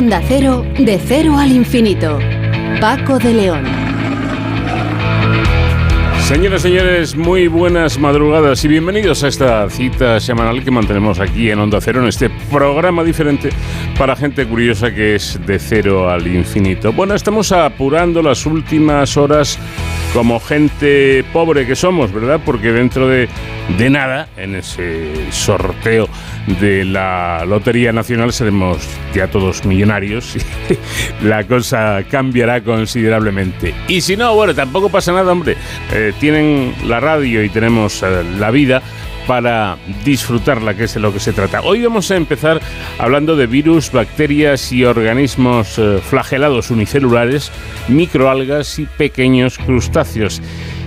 Onda Cero, de cero al infinito. Paco de León. Señoras y señores, muy buenas madrugadas y bienvenidos a esta cita semanal que mantenemos aquí en Onda Cero, en este programa diferente para gente curiosa que es de cero al infinito. Bueno, estamos apurando las últimas horas como gente pobre que somos, ¿verdad? Porque dentro de, de nada, en ese sorteo de la Lotería Nacional seremos ya todos millonarios y la cosa cambiará considerablemente. Y si no, bueno, tampoco pasa nada, hombre. Eh, tienen la radio y tenemos eh, la vida para disfrutarla, que es de lo que se trata. Hoy vamos a empezar hablando de virus, bacterias y organismos eh, flagelados unicelulares, microalgas y pequeños crustáceos.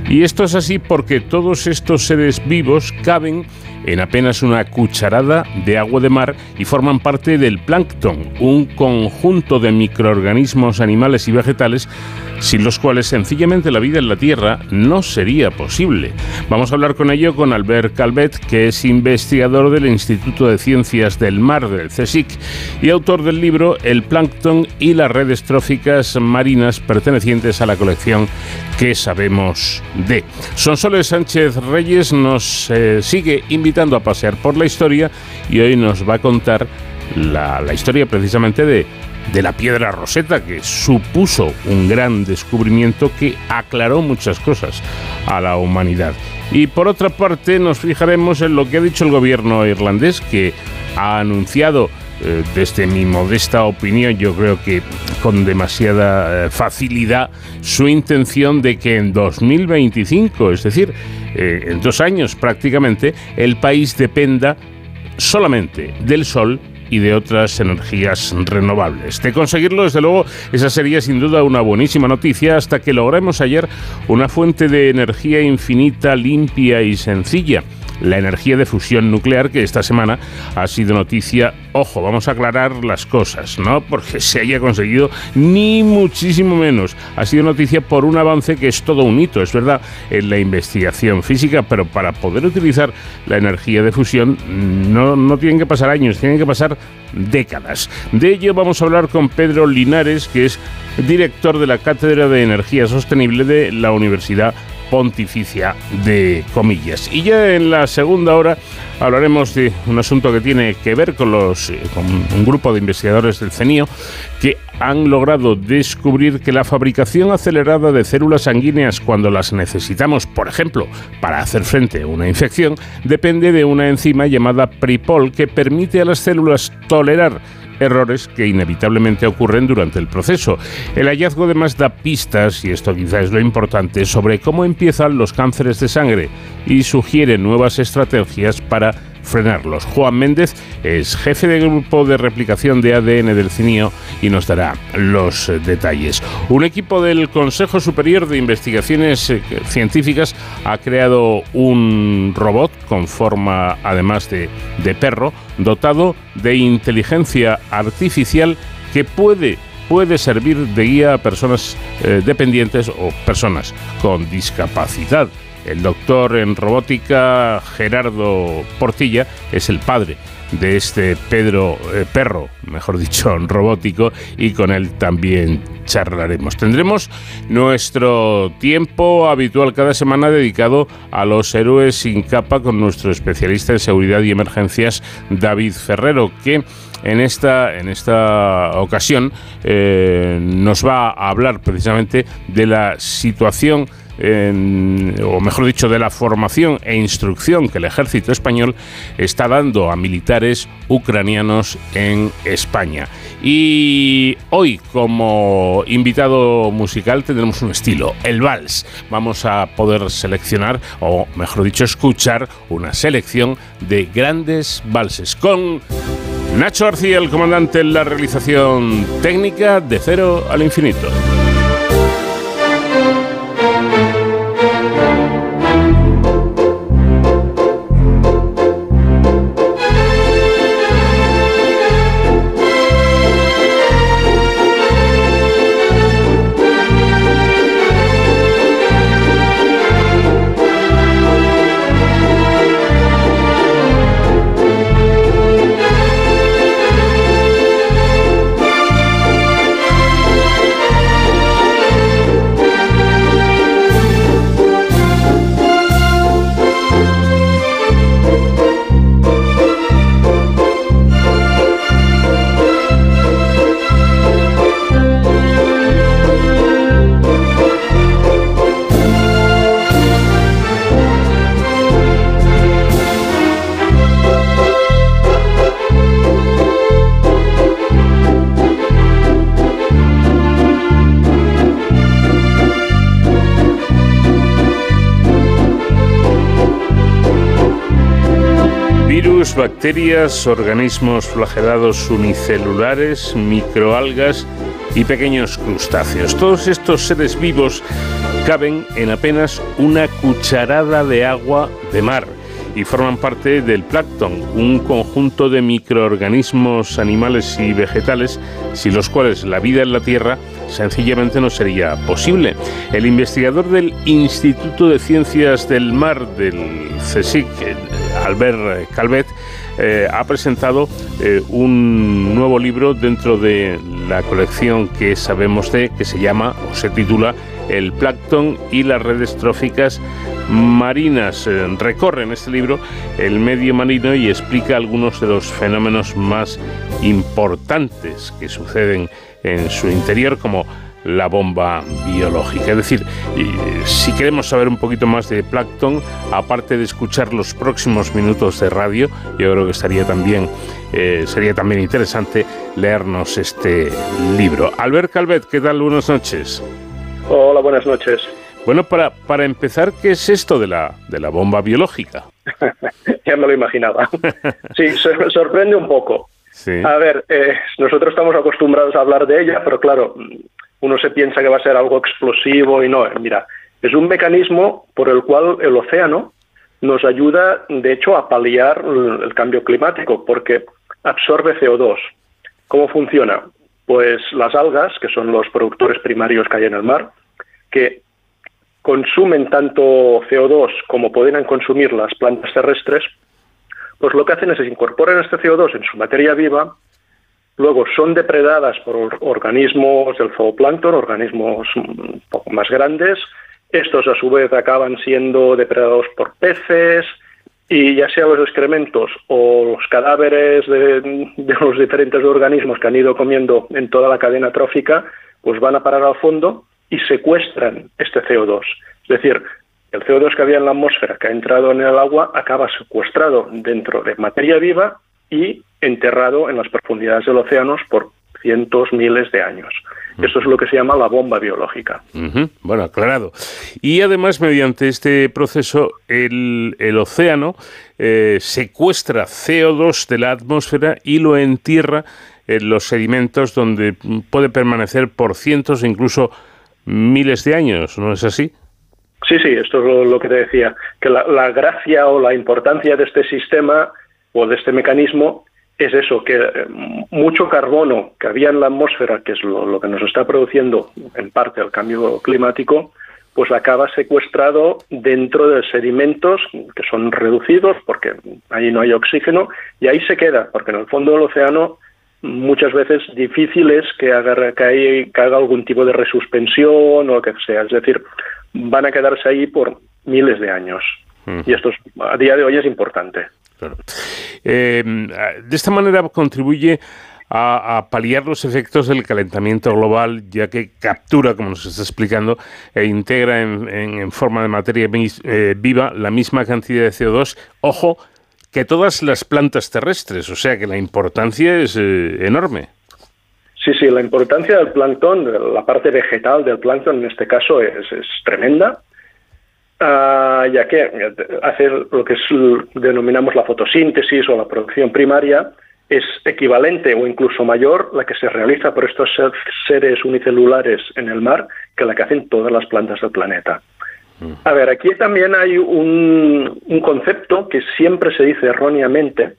Y esto es así porque todos estos seres vivos caben en apenas una cucharada de agua de mar y forman parte del plancton, un conjunto de microorganismos animales y vegetales sin los cuales sencillamente la vida en la Tierra no sería posible. Vamos a hablar con ello con Albert Calvet, que es investigador del Instituto de Ciencias del Mar del CSIC y autor del libro El plancton y las redes tróficas marinas pertenecientes a la colección que sabemos de. Sonsoles Sánchez Reyes nos eh, sigue invitando a pasear por la historia y hoy nos va a contar la, historia precisamente de de la piedra roseta, que supuso un gran descubrimiento que aclaró muchas cosas a la humanidad. Y por otra parte nos fijaremos en lo que ha dicho el gobierno irlandés, que ha anunciado eh, desde mi modesta opinión, yo creo que con demasiada eh, facilidad, su intención de que en 2025, es decir, eh, en dos años prácticamente, el país dependa solamente del sol y de otras energías renovables. De conseguirlo, desde luego, esa sería sin duda una buenísima noticia hasta que logremos ayer una fuente de energía infinita, limpia y sencilla la energía de fusión nuclear que esta semana ha sido noticia. Ojo, vamos a aclarar las cosas, no porque se haya conseguido ni muchísimo menos. Ha sido noticia por un avance que es todo un hito, es verdad, en la investigación física, pero para poder utilizar la energía de fusión no, no tienen que pasar años, tienen que pasar décadas. De ello vamos a hablar con Pedro Linares, que es director de la Cátedra de Energía Sostenible de la Universidad pontificia de comillas. Y ya en la segunda hora hablaremos de un asunto que tiene que ver con, los, eh, con un grupo de investigadores del CENIO que han logrado descubrir que la fabricación acelerada de células sanguíneas cuando las necesitamos, por ejemplo, para hacer frente a una infección, depende de una enzima llamada PRIPOL que permite a las células tolerar errores que inevitablemente ocurren durante el proceso. El hallazgo además da pistas, y esto quizás es lo importante, sobre cómo empiezan los cánceres de sangre y sugiere nuevas estrategias para frenarlos. Juan Méndez es jefe de grupo de replicación de ADN del CINIO y nos dará los detalles. Un equipo del Consejo Superior de Investigaciones eh, Científicas ha creado un robot con forma además de, de perro dotado de inteligencia artificial que puede puede servir de guía a personas eh, dependientes o personas con discapacidad. El doctor en robótica Gerardo Portilla es el padre de este Pedro eh, Perro, mejor dicho, robótico, y con él también charlaremos. Tendremos nuestro tiempo habitual cada semana dedicado a los héroes sin capa con nuestro especialista en seguridad y emergencias, David Ferrero, que en esta, en esta ocasión eh, nos va a hablar precisamente de la situación o mejor dicho, de la formación e instrucción que el ejército español está dando a militares ucranianos en España. Y hoy, como invitado musical, tendremos un estilo, el vals. Vamos a poder seleccionar, o mejor dicho, escuchar una selección de grandes valses con Nacho García, el comandante en la realización técnica de cero al infinito. Bacterias, organismos flagelados unicelulares, microalgas y pequeños crustáceos. Todos estos seres vivos caben en apenas una cucharada de agua de mar y forman parte del plancton, un conjunto de microorganismos animales y vegetales sin los cuales la vida en la Tierra sencillamente no sería posible. El investigador del Instituto de Ciencias del Mar del CSIC, Albert Calvet, eh, ha presentado eh, un nuevo libro dentro de la colección que sabemos de, que se llama o se titula El plancton y las redes tróficas marinas. Eh, recorre en este libro el medio marino y explica algunos de los fenómenos más importantes que suceden en su interior, como la bomba biológica. Es decir, si queremos saber un poquito más de plancton, aparte de escuchar los próximos minutos de radio, yo creo que estaría también, eh, sería también interesante leernos este libro. Albert Calvet, ¿qué tal? Buenas noches. Hola, buenas noches. Bueno, para, para empezar, ¿qué es esto de la, de la bomba biológica? ya me lo imaginaba. Sí, sorprende un poco. A ver, eh, nosotros estamos acostumbrados a hablar de ella, pero claro, uno se piensa que va a ser algo explosivo y no. Mira, es un mecanismo por el cual el océano nos ayuda, de hecho, a paliar el cambio climático, porque absorbe CO2. ¿Cómo funciona? Pues las algas, que son los productores primarios que hay en el mar, que consumen tanto CO2 como pueden consumir las plantas terrestres, pues lo que hacen es incorporar este CO2 en su materia viva Luego son depredadas por organismos del zooplancton, organismos un poco más grandes. Estos a su vez acaban siendo depredados por peces y ya sea los excrementos o los cadáveres de, los diferentes organismos que han ido comiendo en toda la cadena trófica, pues van a parar al fondo y secuestran este CO2. Es decir, el CO2 que había en la atmósfera que ha entrado en el agua acaba secuestrado dentro de materia viva y enterrado en las profundidades del océano por cientos, miles de años. Esto es lo que se llama la bomba biológica. Bueno, aclarado. Y además, mediante este proceso, el, océano eh, secuestra CO2 de la atmósfera y lo entierra en los sedimentos donde puede permanecer por cientos incluso miles de años, ¿no es así? Sí, sí, esto es lo, que te decía, que la gracia o la importancia de este sistema o de este mecanismo es eso, que eh, mucho carbono que había en la atmósfera, que es lo, que nos está produciendo en parte el cambio climático, pues acaba secuestrado dentro de sedimentos que son reducidos porque ahí no hay oxígeno y ahí se queda, porque en el fondo del océano muchas veces difícil es que haga, que, haga algún tipo de resuspensión o lo que sea, es decir, van a quedarse ahí por miles de años. Mm. Y esto a día de hoy es importante. Eh, de esta manera contribuye a, paliar los efectos del calentamiento global, ya que captura, como nos está explicando, e integra en, forma de materia eh, viva la misma cantidad de CO2. Ojo, que todas las plantas terrestres, o sea que la importancia es eh, enorme. Sí, sí, la importancia del plancton, la parte vegetal del plancton en este caso es tremenda. Ah, ya que hacer lo que denominamos la fotosíntesis o la producción primaria es equivalente o incluso mayor la que se realiza por estos seres unicelulares en el mar que la que hacen todas las plantas del planeta. Mm. A ver, aquí también hay un, concepto que siempre se dice erróneamente,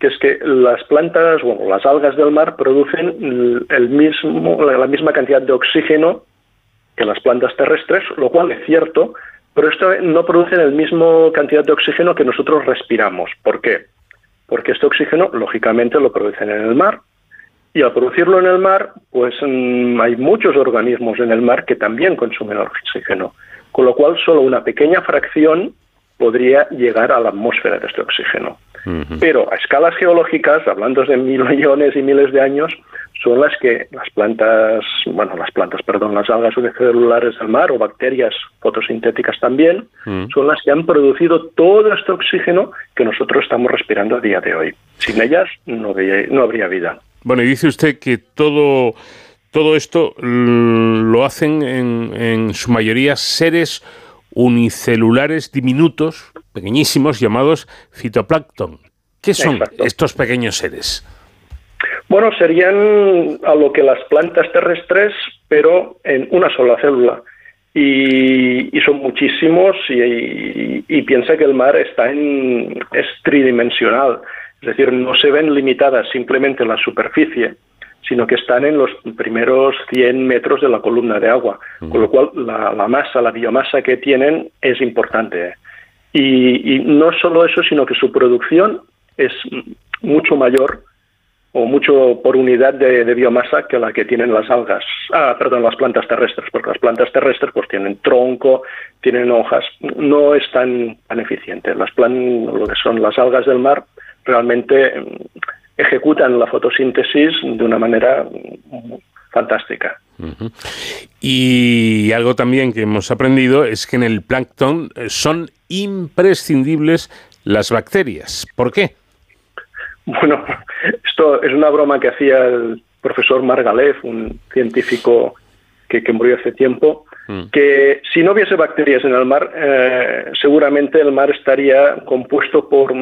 que es que las plantas, bueno, las algas del mar producen el mismo, la misma cantidad de oxígeno que las plantas terrestres, lo cual es cierto, pero esto no produce la misma cantidad de oxígeno que nosotros respiramos. ¿Por qué? Porque este oxígeno, lógicamente, lo producen en el mar. Y al producirlo en el mar, pues mm, hay muchos organismos en el mar que también consumen oxígeno. Con lo cual, solo una pequeña fracción podría llegar a la atmósfera de este oxígeno. Pero a escalas geológicas, hablando de mil millones y miles de años, son las que las plantas, bueno, las plantas, perdón, las algas unicelulares del mar o bacterias fotosintéticas también, mm. son las que han producido todo este oxígeno que nosotros estamos respirando a día de hoy. Sin ellas no, no habría vida. Bueno, y dice usted que todo, todo esto lo hacen en, en su mayoría seres unicelulares diminutos, pequeñísimos, llamados fitoplancton. ¿Qué son estos pequeños seres? Bueno, serían a lo que las plantas terrestres, pero en una sola célula. Y, son muchísimos y, piensa que el mar está en, es tridimensional, es decir, no se ven limitadas simplemente en la superficie, sino que están en los primeros 100 metros de la columna de agua, con lo cual la, masa, la biomasa que tienen es importante. Y, y no solo eso, sino que su producción es mucho mayor o mucho por unidad de, biomasa que la que tienen las algas, ah, perdón, las plantas terrestres, porque las plantas terrestres pues tienen tronco, tienen hojas, no es tan, tan eficiente. Las plan, lo que son las algas del mar realmente mm, ejecutan la fotosíntesis de una manera mm, fantástica. Y algo también que hemos aprendido es que en el plancton eh, son imprescindibles las bacterias. ¿Por qué? Bueno, es una broma que hacía el profesor Margalef, un científico que, murió hace tiempo, mm. que si no hubiese bacterias en el mar, eh, seguramente el mar estaría compuesto por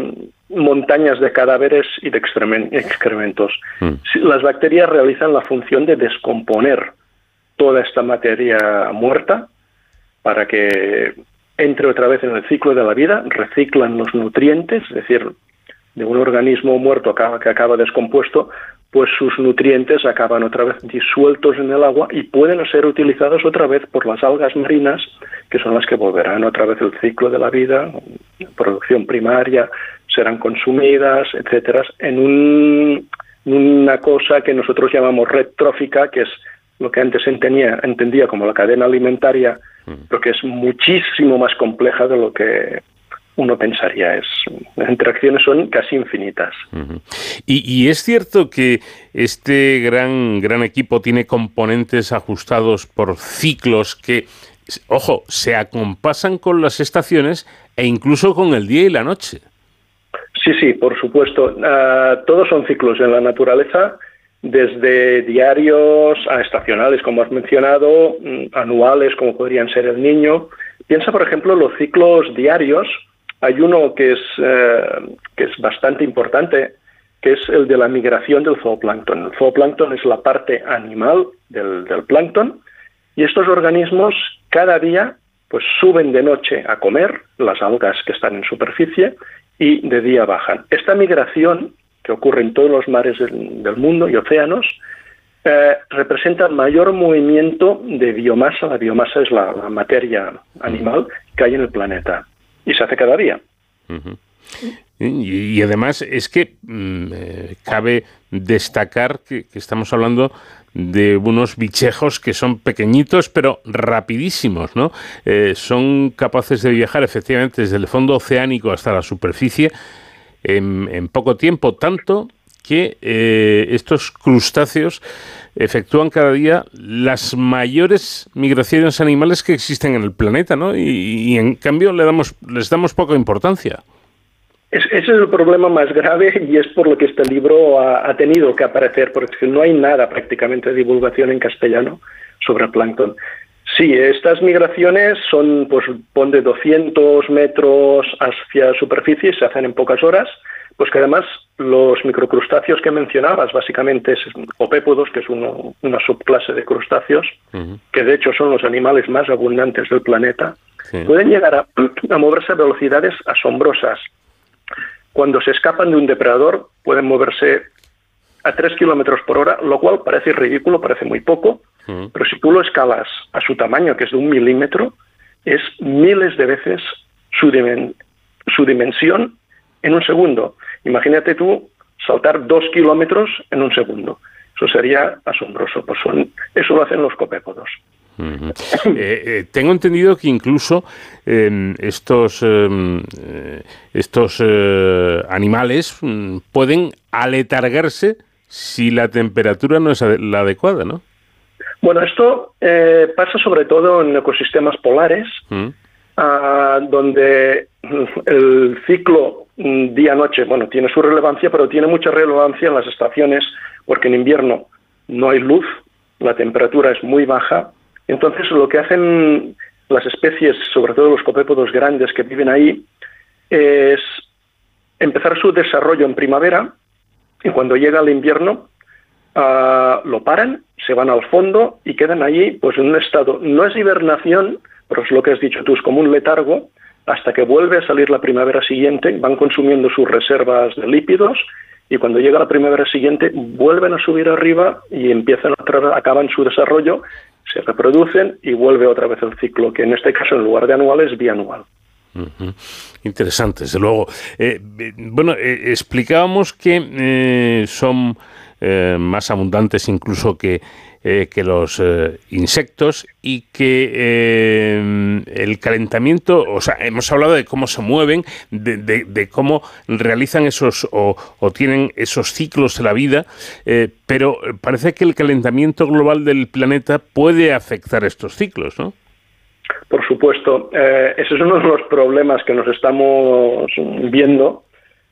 montañas de cadáveres y de excrementos. Mm. Las bacterias realizan la función de descomponer toda esta materia muerta para que entre otra vez en el ciclo de la vida, reciclan los nutrientes, es decir, de un organismo muerto que acaba descompuesto, pues sus nutrientes acaban otra vez disueltos en el agua y pueden ser utilizados otra vez por las algas marinas, que son las que volverán otra vez el ciclo de la vida, producción primaria, serán consumidas, etcétera, en una cosa que nosotros llamamos red trófica, que es lo que antes entendía, entendía como la cadena alimentaria, mm. pero que es muchísimo más compleja de lo que uno pensaría. Es, las interacciones son casi infinitas. y, es cierto que este gran, gran equipo tiene componentes ajustados por ciclos que, ojo, se acompasan con las estaciones e incluso con el día y la noche. Sí, sí, por supuesto. Ah, todos son ciclos en la naturaleza, desde diarios a estacionales, como has mencionado, mm, anuales, como podrían ser el niño. Piensa, por ejemplo, los ciclos diarios hay uno que es, eh, que es bastante importante, que es el de la migración del zooplancton. El zooplancton es la parte animal del, del plancton y estos organismos cada día pues suben de noche a comer las algas que están en superficie y de día bajan. Esta migración que ocurre en todos los mares del, mundo y océanos eh, representa mayor movimiento de biomasa. La biomasa es la materia animal que hay en el planeta y se hace cada día. y, además es que mm, eh, cabe destacar que, estamos hablando de unos bichejos que son pequeñitos pero rapidísimos, ¿no? Eh, son capaces de viajar efectivamente desde el fondo oceánico hasta la superficie en, poco tiempo, tanto que eh, estos crustáceos efectúan cada día las mayores migraciones animales que existen en el planeta, ¿no? Y, en cambio le damos, les damos poca importancia. ese es el problema más grave y es por lo que este libro ha, tenido que aparecer, porque no hay nada prácticamente de divulgación en castellano sobre el plancton. Sí, estas migraciones son, pues, pon de 200 metros hacia superficie, se hacen en pocas horas, pues que además los microcrustáceos que mencionabas, básicamente es opépodos, que es una subclase de crustáceos, que de hecho son los animales más abundantes del planeta, pueden llegar a, moverse a velocidades asombrosas. Cuando se escapan de un depredador, pueden moverse a 3 kilómetros por hora, lo cual parece ridículo, parece muy poco, pero si tú lo escalas a su tamaño, que es de un milímetro, es miles de veces su, su dimensión en un segundo. Imagínate tú saltar dos kilómetros en un segundo. Eso sería asombroso. Pues eso lo hacen los copépodos. Eh, eh, tengo entendido que incluso em, estos, em, eh, estos animales mm, pueden aletargarse si la temperatura no es la adecuada, ¿no? Bueno, esto pasa sobre todo en ecosistemas polares, mm. ah, donde el ciclo día-noche, bueno, tiene su relevancia, pero tiene mucha relevancia en las estaciones, porque en invierno no hay luz, la temperatura es muy baja, entonces lo que hacen las especies, sobre todo los copépodos grandes que viven ahí, es empezar su desarrollo en primavera y cuando llega el invierno ah, lo paran, se van al fondo y quedan allí pues en un estado, no es hibernación, pero es lo que has dicho tú, es como un letargo, hasta que vuelve a salir la primavera siguiente, van consumiendo sus reservas de lípidos y cuando llega la primavera siguiente vuelven a subir arriba y empiezan otra acaban su desarrollo, se reproducen y vuelve otra vez el ciclo, que en este caso en lugar de anual es bianual. Interesante, desde luego. Eh, bueno, eh, explicábamos que eh, son más abundantes incluso que, que los insectos y que el calentamiento, o sea, hemos hablado de cómo se mueven, de, cómo realizan esos o, o, tienen esos ciclos de la vida, pero parece que el calentamiento global del planeta puede afectar estos ciclos, ¿no? Por supuesto, eh, ese es uno de los problemas que nos estamos viendo.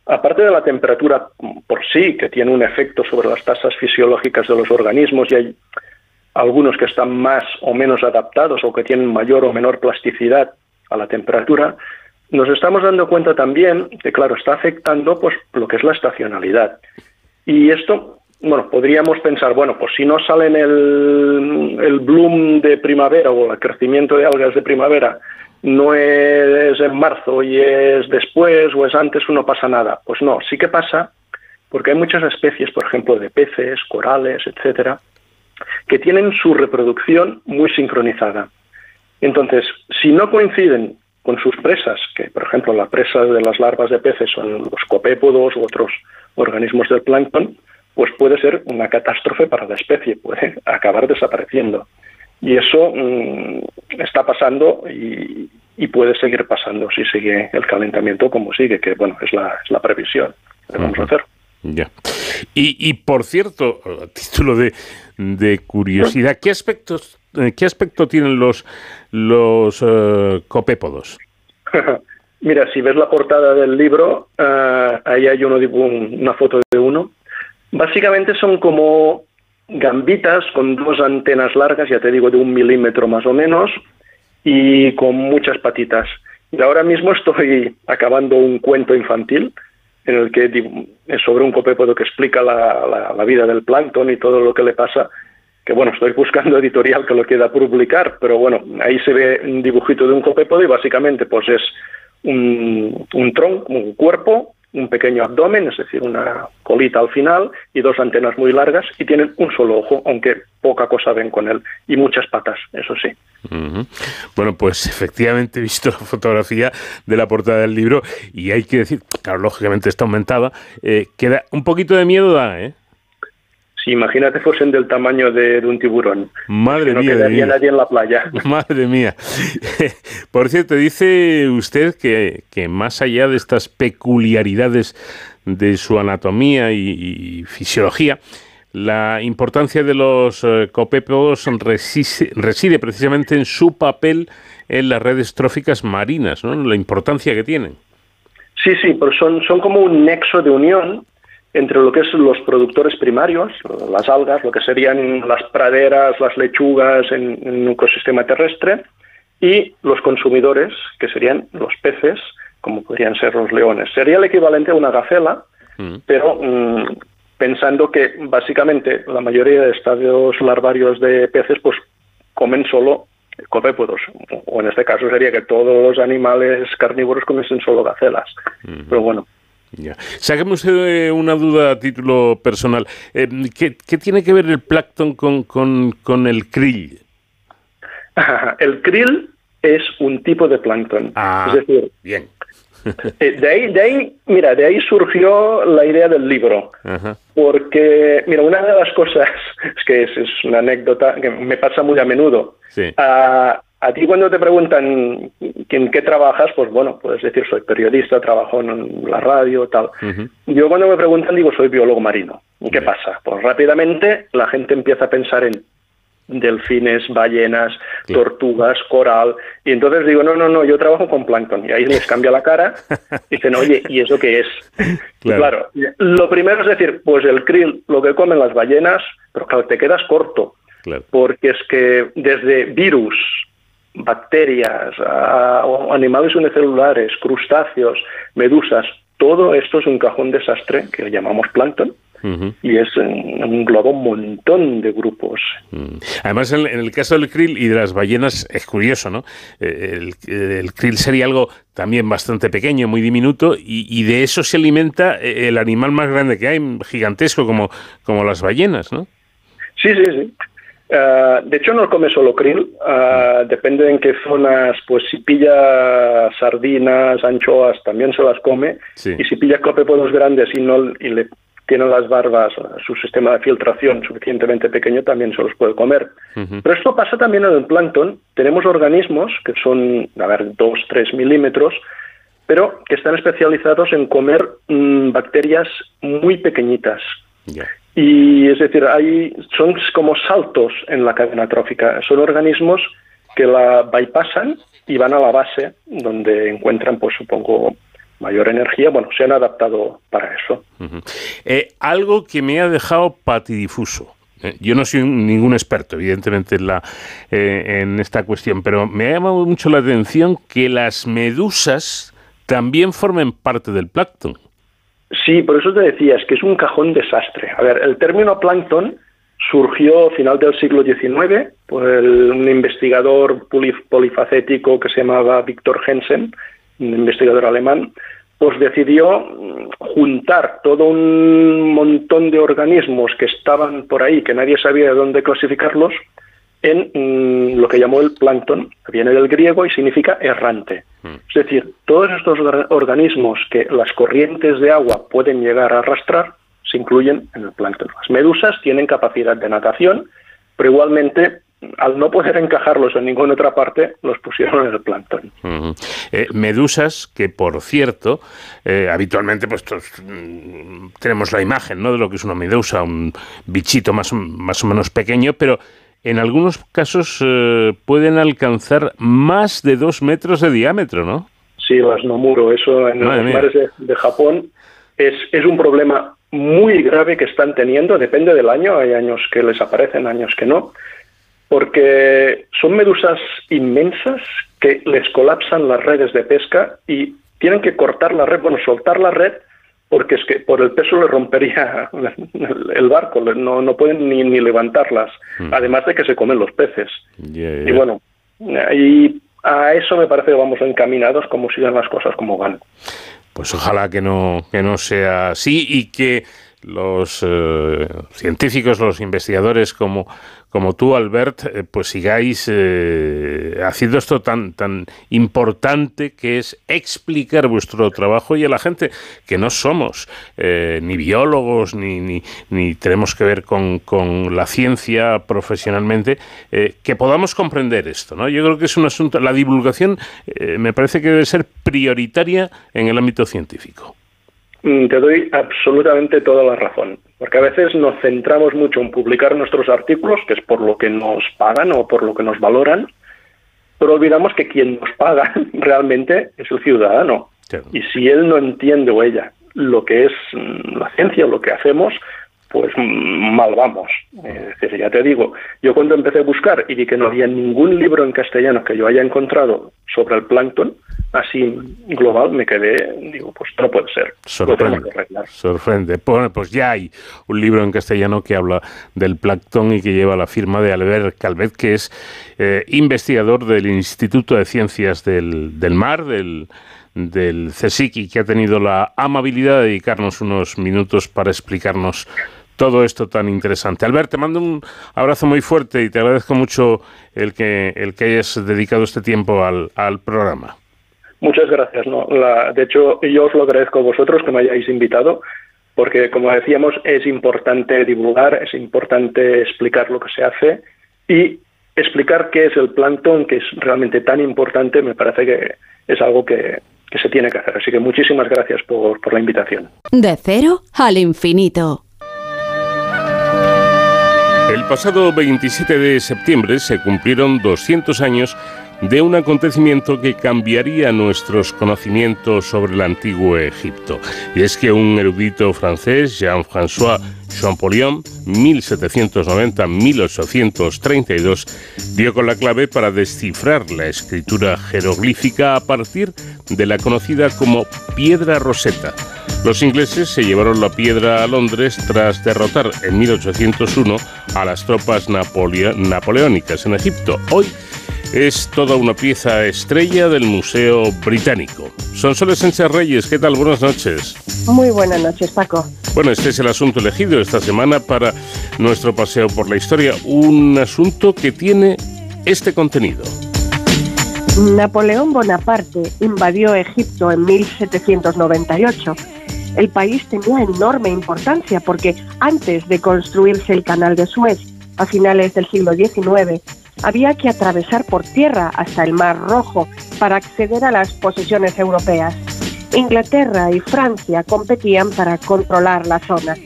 Aparte de la temperatura por sí, que tiene un efecto sobre las tasas fisiológicas de los organismos y hay algunos que están más o menos adaptados o que tienen mayor o menor plasticidad a la temperatura, nos estamos dando cuenta también que, claro, está afectando pues, lo que es la estacionalidad. Y esto bueno, podríamos pensar, bueno, pues si no salen el, el bloom de primavera o el crecimiento de algas de primavera, no es en marzo y es después o es antes, no pasa nada. Pues no, sí que pasa porque hay muchas especies, por ejemplo, de peces, corales, etcétera, que tienen su reproducción muy sincronizada. Entonces, si no coinciden con sus presas, que por ejemplo la presa de las larvas de peces son los copépodos u otros organismos del plancton, pues puede ser una catástrofe para la especie, puede acabar desapareciendo. Y eso mm, está pasando y, puede seguir pasando si sigue el calentamiento como sigue, que bueno, es la, es la previsión que vamos a hacer. Ya. Y, por cierto, a título de, curiosidad, ¿qué aspectos eh, qué aspecto tienen los los eh, copépodos? Mira, si ves la portada del libro, eh, ahí hay uno, una foto de uno Básicamente son como gambitas con dos antenas largas, ya te digo, de un milímetro más o menos, y con muchas patitas. Y ahora mismo estoy acabando un cuento infantil en el que es sobre un copépodo que explica la, vida del plancton y todo lo que le pasa, que bueno, estoy buscando editorial que lo quiera publicar, pero bueno, ahí se ve un dibujito de un copépodo y básicamente pues es un, un tronco, un cuerpo un pequeño abdomen, es decir, una colita al final y dos antenas muy largas y tienen un solo ojo, aunque poca cosa ven con él, y muchas patas, eso sí. Bueno, pues efectivamente he visto la fotografía de la portada del libro y hay que decir, claro, lógicamente está aumentada, eh, queda un poquito de miedo da, ¿eh? Imagínate fuesen del tamaño de, un tiburón. Madre no mía. No quedaría nadie en la playa. Madre mía. Por cierto, dice usted que, que más allá de estas peculiaridades de su anatomía y, fisiología, la importancia de los eh, copépogos reside, reside, precisamente en su papel en las redes tróficas marinas, ¿no? la importancia que tienen. Sí, sí, pero son, son como un nexo de unión entre lo que es los productores primarios, las algas, lo que serían las praderas, las lechugas en, un ecosistema terrestre, y los consumidores, que serían los peces, como podrían ser los leones. Sería el equivalente a una gacela, mm. pero mm, pensando que básicamente la mayoría de estadios larvarios de peces pues comen solo copépodos, o en este caso sería que todos los animales carnívoros comiesen solo gacelas. Pero bueno, ya. Saquemos eh, una duda a título personal. Eh, ¿qué, tiene que ver el plancton con, con, el krill? el krill es un tipo de plancton. Ah, es decir, bien. Eh, de, ahí, de ahí, mira, de ahí surgió la idea del libro. Porque, mira, una de las cosas, es que es, una anécdota que me pasa muy a menudo. Sí. Ah, a ti cuando te preguntan en qué trabajas, pues bueno, puedes decir soy periodista, trabajo en la radio, tal. Yo cuando me preguntan digo soy biólogo marino. ¿Y qué pasa? Pues rápidamente la gente empieza a pensar en delfines, ballenas, tortugas, coral, y entonces digo, no, no, no, yo trabajo con plancton, y ahí les cambia la cara, y dicen, oye, ¿y eso qué es? Claro. lo primero es decir, pues el krill, lo que comen las ballenas, pero claro, te quedas corto, porque es que desde virus, bacterias, animales unicelulares, crustáceos, medusas, todo esto es un cajón desastre que llamamos plancton, y es un globo un montón de grupos. Mm. Además, en, el caso del krill y de las ballenas es curioso, ¿no? Eh, el, krill sería algo también bastante pequeño, muy diminuto, y, de eso se alimenta eh, el animal más grande que hay, gigantesco como, como las ballenas, ¿no? Sí, sí, sí. Eh, de hecho, no come solo krill, depende en qué zonas, pues si pilla sardinas, anchoas, también se las come, y si pilla copépodos grandes y, no, y le tienen las barbas, su sistema de filtración suficientemente pequeño, también se los puede comer. Pero esto pasa también en el plancton. Tenemos organismos que son, a ver, 2, 3 milímetros, pero que están especializados en comer mm, bacterias muy pequeñitas. Y es decir, hay, son como saltos en la cadena trófica. Son organismos que la bypassan y van a la base, donde encuentran, pues supongo, mayor energía, bueno, se han adaptado para eso. Eh, algo que me ha dejado patidifuso. Eh, yo no soy ningún experto, evidentemente, en, la, eh, en esta cuestión, pero me ha llamado mucho la atención que las medusas también formen parte del plancton. Sí, por eso te decía, es que es un cajón desastre. A ver, el término plancton surgió a final del siglo XIX por un investigador polifacético que se llamaba Víctor Jensen, un investigador alemán, pues decidió juntar todo un montón de organismos que estaban por ahí, que nadie sabía de dónde clasificarlos, en mm, lo que llamó el plancton, que viene del griego y significa errante. Mm. Es decir, todos estos organismos que las corrientes de agua pueden llegar a arrastrar se incluyen en el plancton. Las medusas tienen capacidad de natación, pero igualmente al no poder encajarlos en ninguna otra parte, los pusieron en el plancton. Eh, medusas que, por cierto, eh, habitualmente pues mm, tenemos la imagen ¿no? de lo que es una medusa, un bichito más, más o menos pequeño, pero en algunos casos eh, pueden alcanzar más de dos metros de diámetro, ¿no? Sí, las nomuro, eso en los mares de, de Japón es, es un problema muy grave que están teniendo, depende del año, hay años que les aparecen, años que no, porque son medusas inmensas que les colapsan las redes de pesca y tienen que cortar la red, bueno, soltar la red, porque es que por el peso le rompería el barco, no, no pueden ni, ni levantarlas, hmm. además de que se comen los peces. Y bueno, y a eso me parece que vamos encaminados como sigan las cosas como van. Pues ojalá que no, que no sea así y que los eh, científicos, los investigadores como, como tú, Albert, eh, pues sigáis eh, haciendo esto tan, tan importante que es explicar vuestro trabajo y a la gente que no somos ni biólogos ni, ni, ni, tenemos que ver con, con la ciencia profesionalmente, que podamos comprender esto. ¿no? Yo creo que es un asunto, la divulgación me parece que debe ser prioritaria en el ámbito científico. Mm, te doy absolutamente toda la razón, porque a veces nos centramos mucho en publicar nuestros artículos, que es por lo que nos pagan o por lo que nos valoran, pero olvidamos que quien nos paga realmente es el ciudadano. Y si él no entiende o ella lo que es mm, la ciencia o lo que hacemos, pues mal vamos. Es decir, ya te digo, yo cuando empecé a buscar y vi que no había ningún libro en castellano que yo haya encontrado sobre el plancton, así global, me quedé, digo, pues no puede ser. Sorprende. Sorprende. Bueno, pues ya hay un libro en castellano que habla del plancton y que lleva la firma de Albert Calvet, que es eh, investigador del Instituto de Ciencias del, del Mar, del del CSIC que ha tenido la amabilidad de dedicarnos unos minutos para explicarnos todo esto tan interesante. Albert, te mando un abrazo muy fuerte y te agradezco mucho el que, el que hayas dedicado este tiempo al, al programa. Muchas gracias. No, de hecho, yo os lo agradezco a vosotros que me hayáis invitado, porque, como decíamos, es importante divulgar, es importante explicar lo que se hace y explicar qué es el plancton, que es realmente tan importante, me parece que es algo que, que se tiene que hacer. Así que muchísimas gracias por, por la invitación. De cero al infinito. El pasado 27 de septiembre se cumplieron 200 años de un acontecimiento que cambiaría nuestros conocimientos sobre el antiguo Egipto. Y es que un erudito francés, Jean-François Champollion, 1790-1832, dio con la clave para descifrar la escritura jeroglífica a partir de la conocida como piedra roseta. Los ingleses se llevaron la piedra a Londres tras derrotar en 1801 a las tropas napoleónicas en Egipto. Hoy es toda una pieza estrella del Museo Británico. Son Soles Sánchez Reyes, ¿qué tal? Buenas noches. Muy buenas noches, Paco. Bueno, este es el asunto elegido esta semana para nuestro paseo por la historia, un asunto que tiene este contenido. Napoleón Bonaparte invadió Egipto en 1798. El país tenía enorme importancia porque antes de construirse el canal de Suez a finales del siglo XIX, había que atravesar por tierra hasta el Mar Rojo para acceder a las posesiones europeas. Inglaterra y Francia competían para controlar la zona.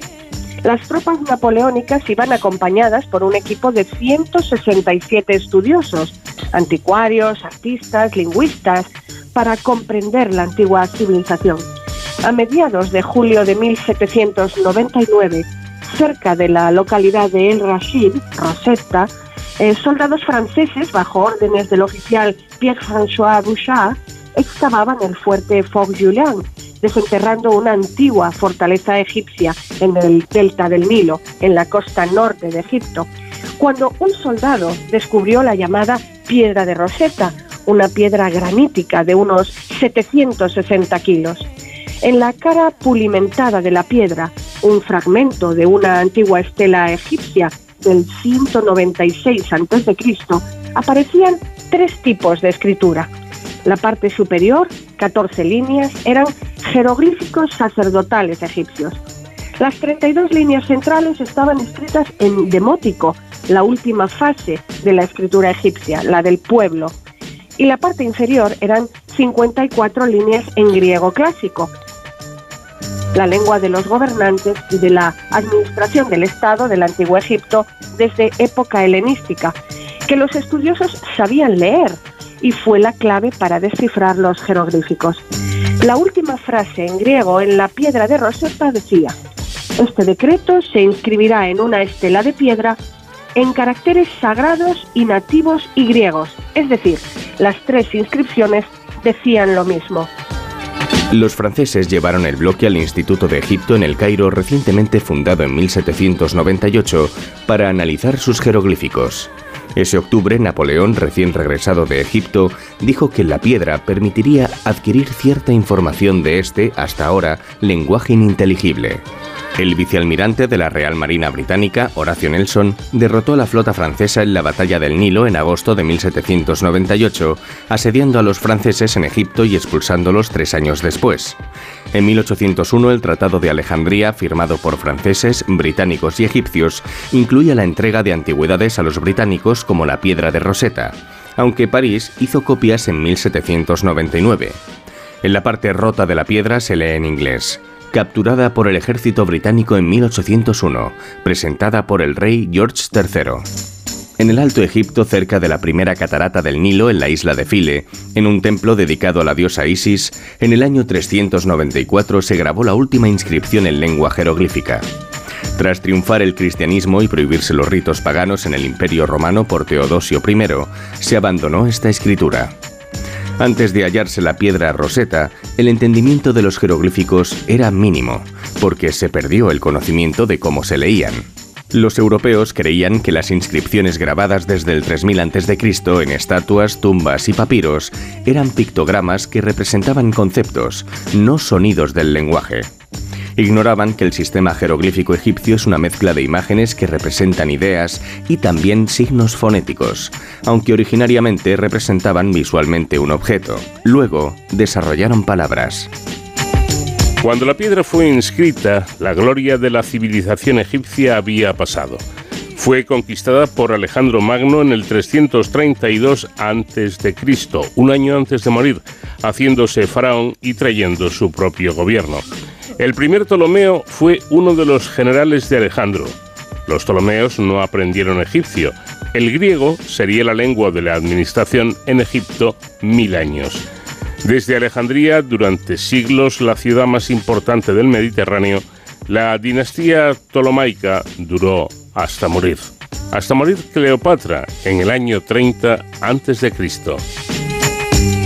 Las tropas napoleónicas iban acompañadas por un equipo de 167 estudiosos, anticuarios, artistas, lingüistas, para comprender la antigua civilización. A mediados de julio de 1799, cerca de la localidad de El Rashid, Rosetta, eh, soldados franceses, bajo órdenes del oficial Pierre-François Bouchard, excavaban el fuerte Fort Julien, desenterrando una antigua fortaleza egipcia en el delta del Nilo, en la costa norte de Egipto, cuando un soldado descubrió la llamada piedra de Rosetta, una piedra granítica de unos 760 kilos. En la cara pulimentada de la piedra, un fragmento de una antigua estela egipcia del 196 a.C., aparecían tres tipos de escritura. La parte superior, 14 líneas, eran jeroglíficos sacerdotales egipcios. Las 32 líneas centrales estaban escritas en demótico, la última fase de la escritura egipcia, la del pueblo. Y la parte inferior eran 54 líneas en griego clásico, la lengua de los gobernantes y de la administración del Estado del antiguo Egipto desde época helenística, que los estudiosos sabían leer y fue la clave para descifrar los jeroglíficos. La última frase en griego en la piedra de Rosetta decía, este decreto se inscribirá en una estela de piedra en caracteres sagrados y nativos y griegos, es decir, las tres inscripciones decían lo mismo. Los franceses llevaron el bloque al Instituto de Egipto en el Cairo recientemente fundado en 1798 para analizar sus jeroglíficos. Ese octubre, Napoleón, recién regresado de Egipto, dijo que la piedra permitiría adquirir cierta información de este, hasta ahora, lenguaje ininteligible. El vicealmirante de la Real Marina Británica, Horacio Nelson, derrotó a la flota francesa en la Batalla del Nilo en agosto de 1798, asediando a los franceses en Egipto y expulsándolos tres años después. En 1801 el Tratado de Alejandría, firmado por franceses, británicos y egipcios, incluía la entrega de antigüedades a los británicos como la piedra de Rosetta, aunque París hizo copias en 1799. En la parte rota de la piedra se lee en inglés capturada por el ejército británico en 1801, presentada por el rey George III. En el Alto Egipto, cerca de la primera catarata del Nilo, en la isla de File, en un templo dedicado a la diosa Isis, en el año 394 se grabó la última inscripción en lengua jeroglífica. Tras triunfar el cristianismo y prohibirse los ritos paganos en el Imperio Romano por Teodosio I, se abandonó esta escritura. Antes de hallarse la piedra roseta, el entendimiento de los jeroglíficos era mínimo, porque se perdió el conocimiento de cómo se leían. Los europeos creían que las inscripciones grabadas desde el 3000 a.C. en estatuas, tumbas y papiros eran pictogramas que representaban conceptos, no sonidos del lenguaje. Ignoraban que el sistema jeroglífico egipcio es una mezcla de imágenes que representan ideas y también signos fonéticos, aunque originariamente representaban visualmente un objeto. Luego desarrollaron palabras. Cuando la piedra fue inscrita, la gloria de la civilización egipcia había pasado. Fue conquistada por Alejandro Magno en el 332 a.C., un año antes de morir, haciéndose faraón y trayendo su propio gobierno. El primer Ptolomeo fue uno de los generales de Alejandro. Los Ptolomeos no aprendieron egipcio. El griego sería la lengua de la administración en Egipto mil años. Desde Alejandría, durante siglos, la ciudad más importante del Mediterráneo, La dinastía ptolomaica duró hasta morir. Hasta morir Cleopatra en el año 30 a.C.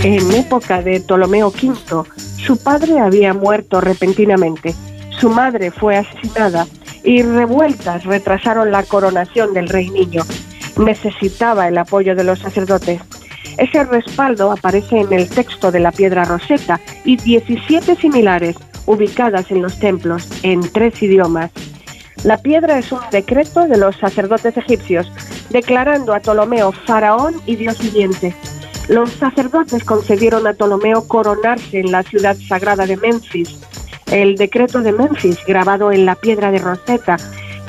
En época de Ptolomeo V, su padre había muerto repentinamente, su madre fue asesinada y revueltas retrasaron la coronación del rey niño. Necesitaba el apoyo de los sacerdotes. Ese respaldo aparece en el texto de la piedra roseta y 17 similares ubicadas en los templos en tres idiomas. La piedra es un decreto de los sacerdotes egipcios, declarando a Ptolomeo faraón y dios viviente. Los sacerdotes concedieron a Ptolomeo coronarse en la ciudad sagrada de Memphis. El decreto de Memphis, grabado en la piedra de Rosetta,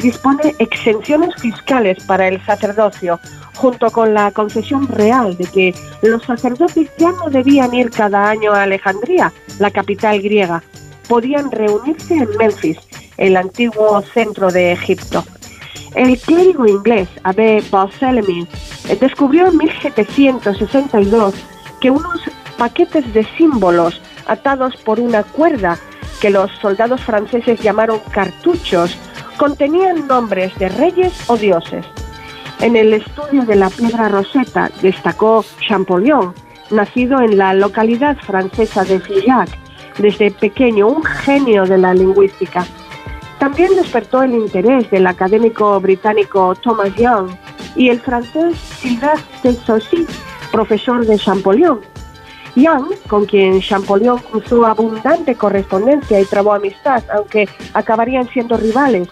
dispone exenciones fiscales para el sacerdocio, junto con la concesión real de que los sacerdotes ya no debían ir cada año a Alejandría, la capital griega, podían reunirse en Memphis, el antiguo centro de Egipto. El clérigo inglés Abe Barthélemy descubrió en 1762 que unos paquetes de símbolos atados por una cuerda que los soldados franceses llamaron cartuchos contenían nombres de reyes o dioses. En el estudio de la piedra roseta destacó Champollion, nacido en la localidad francesa de Fillac, desde pequeño un genio de la lingüística. También despertó el interés del académico británico Thomas Young y el francés Sylvestre Saussy, profesor de Champollion. Young, con quien Champollion cruzó abundante correspondencia y trabó amistad, aunque acabarían siendo rivales,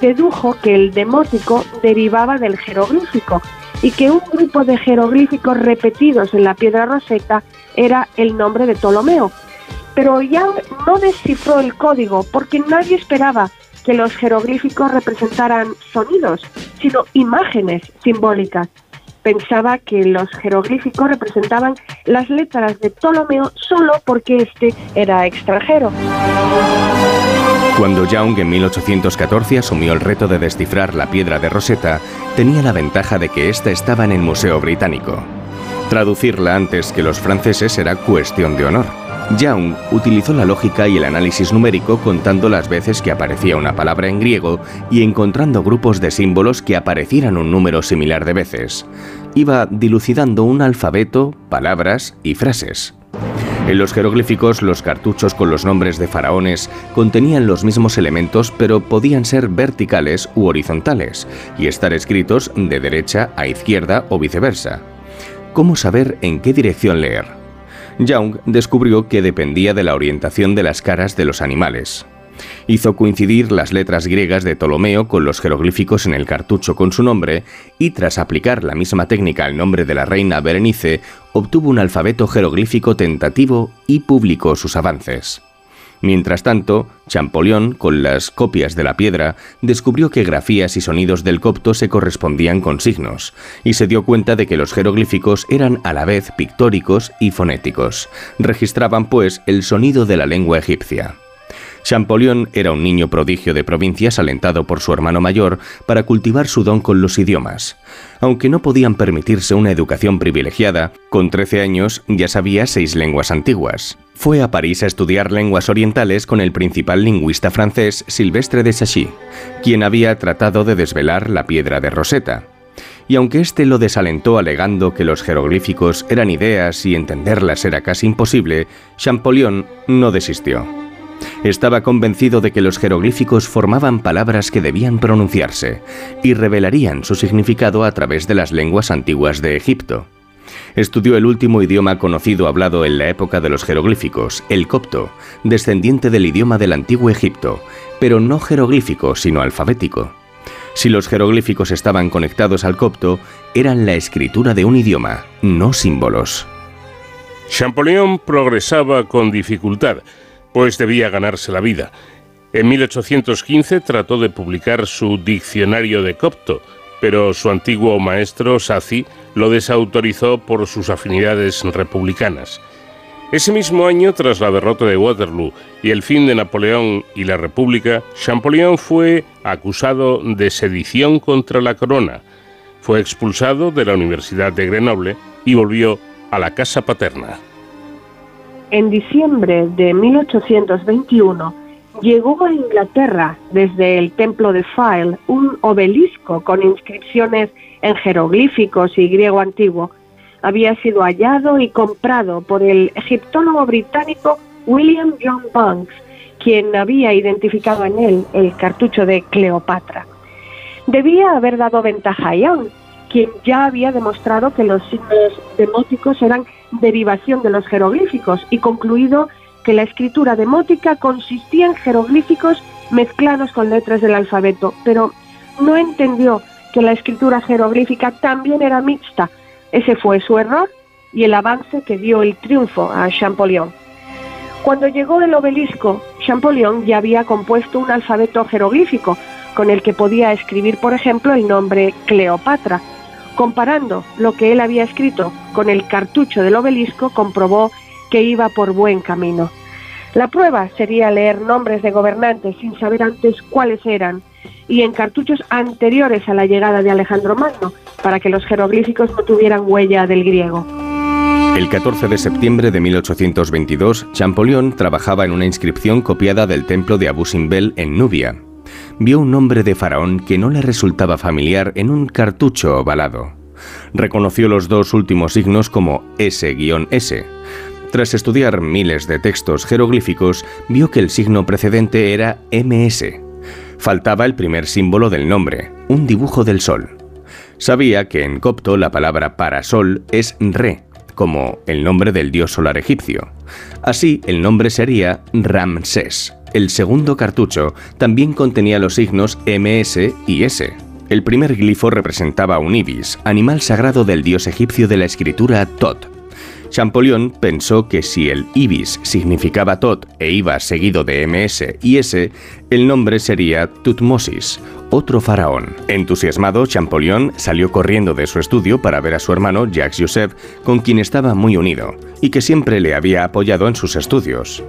dedujo que el demótico derivaba del jeroglífico y que un grupo de jeroglíficos repetidos en la piedra roseta era el nombre de Ptolomeo, pero Young no descifró el código porque nadie esperaba que los jeroglíficos representaran sonidos, sino imágenes simbólicas. Pensaba que los jeroglíficos representaban las letras de Ptolomeo solo porque éste era extranjero. Cuando Young en 1814 asumió el reto de descifrar la piedra de Rosetta, tenía la ventaja de que ésta estaba en el Museo Británico. Traducirla antes que los franceses era cuestión de honor. Young utilizó la lógica y el análisis numérico contando las veces que aparecía una palabra en griego y encontrando grupos de símbolos que aparecieran un número similar de veces. Iba dilucidando un alfabeto, palabras y frases. En los jeroglíficos, los cartuchos con los nombres de faraones contenían los mismos elementos, pero podían ser verticales u horizontales, y estar escritos de derecha a izquierda o viceversa. ¿Cómo saber en qué dirección leer? Young descubrió que dependía de la orientación de las caras de los animales. Hizo coincidir las letras griegas de Ptolomeo con los jeroglíficos en el cartucho con su nombre y tras aplicar la misma técnica al nombre de la reina Berenice, obtuvo un alfabeto jeroglífico tentativo y publicó sus avances. Mientras tanto, Champollion, con las copias de la piedra, descubrió que grafías y sonidos del copto se correspondían con signos, y se dio cuenta de que los jeroglíficos eran a la vez pictóricos y fonéticos. Registraban, pues, el sonido de la lengua egipcia. Champollion era un niño prodigio de provincias alentado por su hermano mayor para cultivar su don con los idiomas. Aunque no podían permitirse una educación privilegiada, con 13 años ya sabía seis lenguas antiguas. Fue a París a estudiar lenguas orientales con el principal lingüista francés Silvestre de Sachy, quien había tratado de desvelar la piedra de Rosetta. Y aunque éste lo desalentó alegando que los jeroglíficos eran ideas y entenderlas era casi imposible, Champollion no desistió. Estaba convencido de que los jeroglíficos formaban palabras que debían pronunciarse y revelarían su significado a través de las lenguas antiguas de Egipto. Estudió el último idioma conocido hablado en la época de los jeroglíficos, el copto, descendiente del idioma del antiguo Egipto, pero no jeroglífico, sino alfabético. Si los jeroglíficos estaban conectados al copto, eran la escritura de un idioma, no símbolos. Champollion progresaba con dificultad, pues debía ganarse la vida. En 1815 trató de publicar su Diccionario de Copto, pero su antiguo maestro, Sazi, lo desautorizó por sus afinidades republicanas. Ese mismo año, tras la derrota de Waterloo y el fin de Napoleón y la República, Champollion fue acusado de sedición contra la corona. Fue expulsado de la Universidad de Grenoble y volvió a la casa paterna. En diciembre de 1821, llegó a Inglaterra desde el templo de File un obelisco con inscripciones en jeroglíficos y griego antiguo. Había sido hallado y comprado por el egiptólogo británico William John Banks, quien había identificado en él el cartucho de Cleopatra. Debía haber dado ventaja a Young, quien ya había demostrado que los signos demóticos eran derivación de los jeroglíficos y concluido que la escritura demótica consistía en jeroglíficos mezclados con letras del alfabeto, pero no entendió que la escritura jeroglífica también era mixta. Ese fue su error y el avance que dio el triunfo a Champollion. Cuando llegó el obelisco, Champollion ya había compuesto un alfabeto jeroglífico con el que podía escribir, por ejemplo, el nombre Cleopatra. Comparando lo que él había escrito con el cartucho del obelisco, comprobó que iba por buen camino. La prueba sería leer nombres de gobernantes sin saber antes cuáles eran y en cartuchos anteriores a la llegada de Alejandro Magno, para que los jeroglíficos no tuvieran huella del griego. El 14 de septiembre de 1822, Champollion trabajaba en una inscripción copiada del templo de Abu Simbel en Nubia. Vio un nombre de faraón que no le resultaba familiar en un cartucho ovalado. Reconoció los dos últimos signos como S-S. Tras estudiar miles de textos jeroglíficos, vio que el signo precedente era MS. Faltaba el primer símbolo del nombre, un dibujo del sol. Sabía que en copto la palabra para sol es re, como el nombre del dios solar egipcio. Así, el nombre sería Ramsés. El segundo cartucho también contenía los signos MS y S. El primer glifo representaba un ibis, animal sagrado del dios egipcio de la escritura Tot. Champollion pensó que si el ibis significaba Tot e iba seguido de MS y S, el nombre sería Tutmosis, otro faraón. Entusiasmado, Champollion salió corriendo de su estudio para ver a su hermano Jacques Joseph, con quien estaba muy unido y que siempre le había apoyado en sus estudios.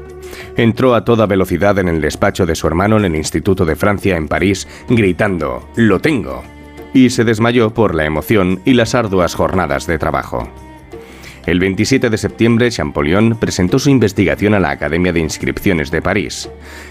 Entró a toda velocidad en el despacho de su hermano en el Instituto de Francia en París, gritando ¡Lo tengo! y se desmayó por la emoción y las arduas jornadas de trabajo. El 27 de septiembre, Champollion presentó su investigación a la Academia de Inscripciones de París.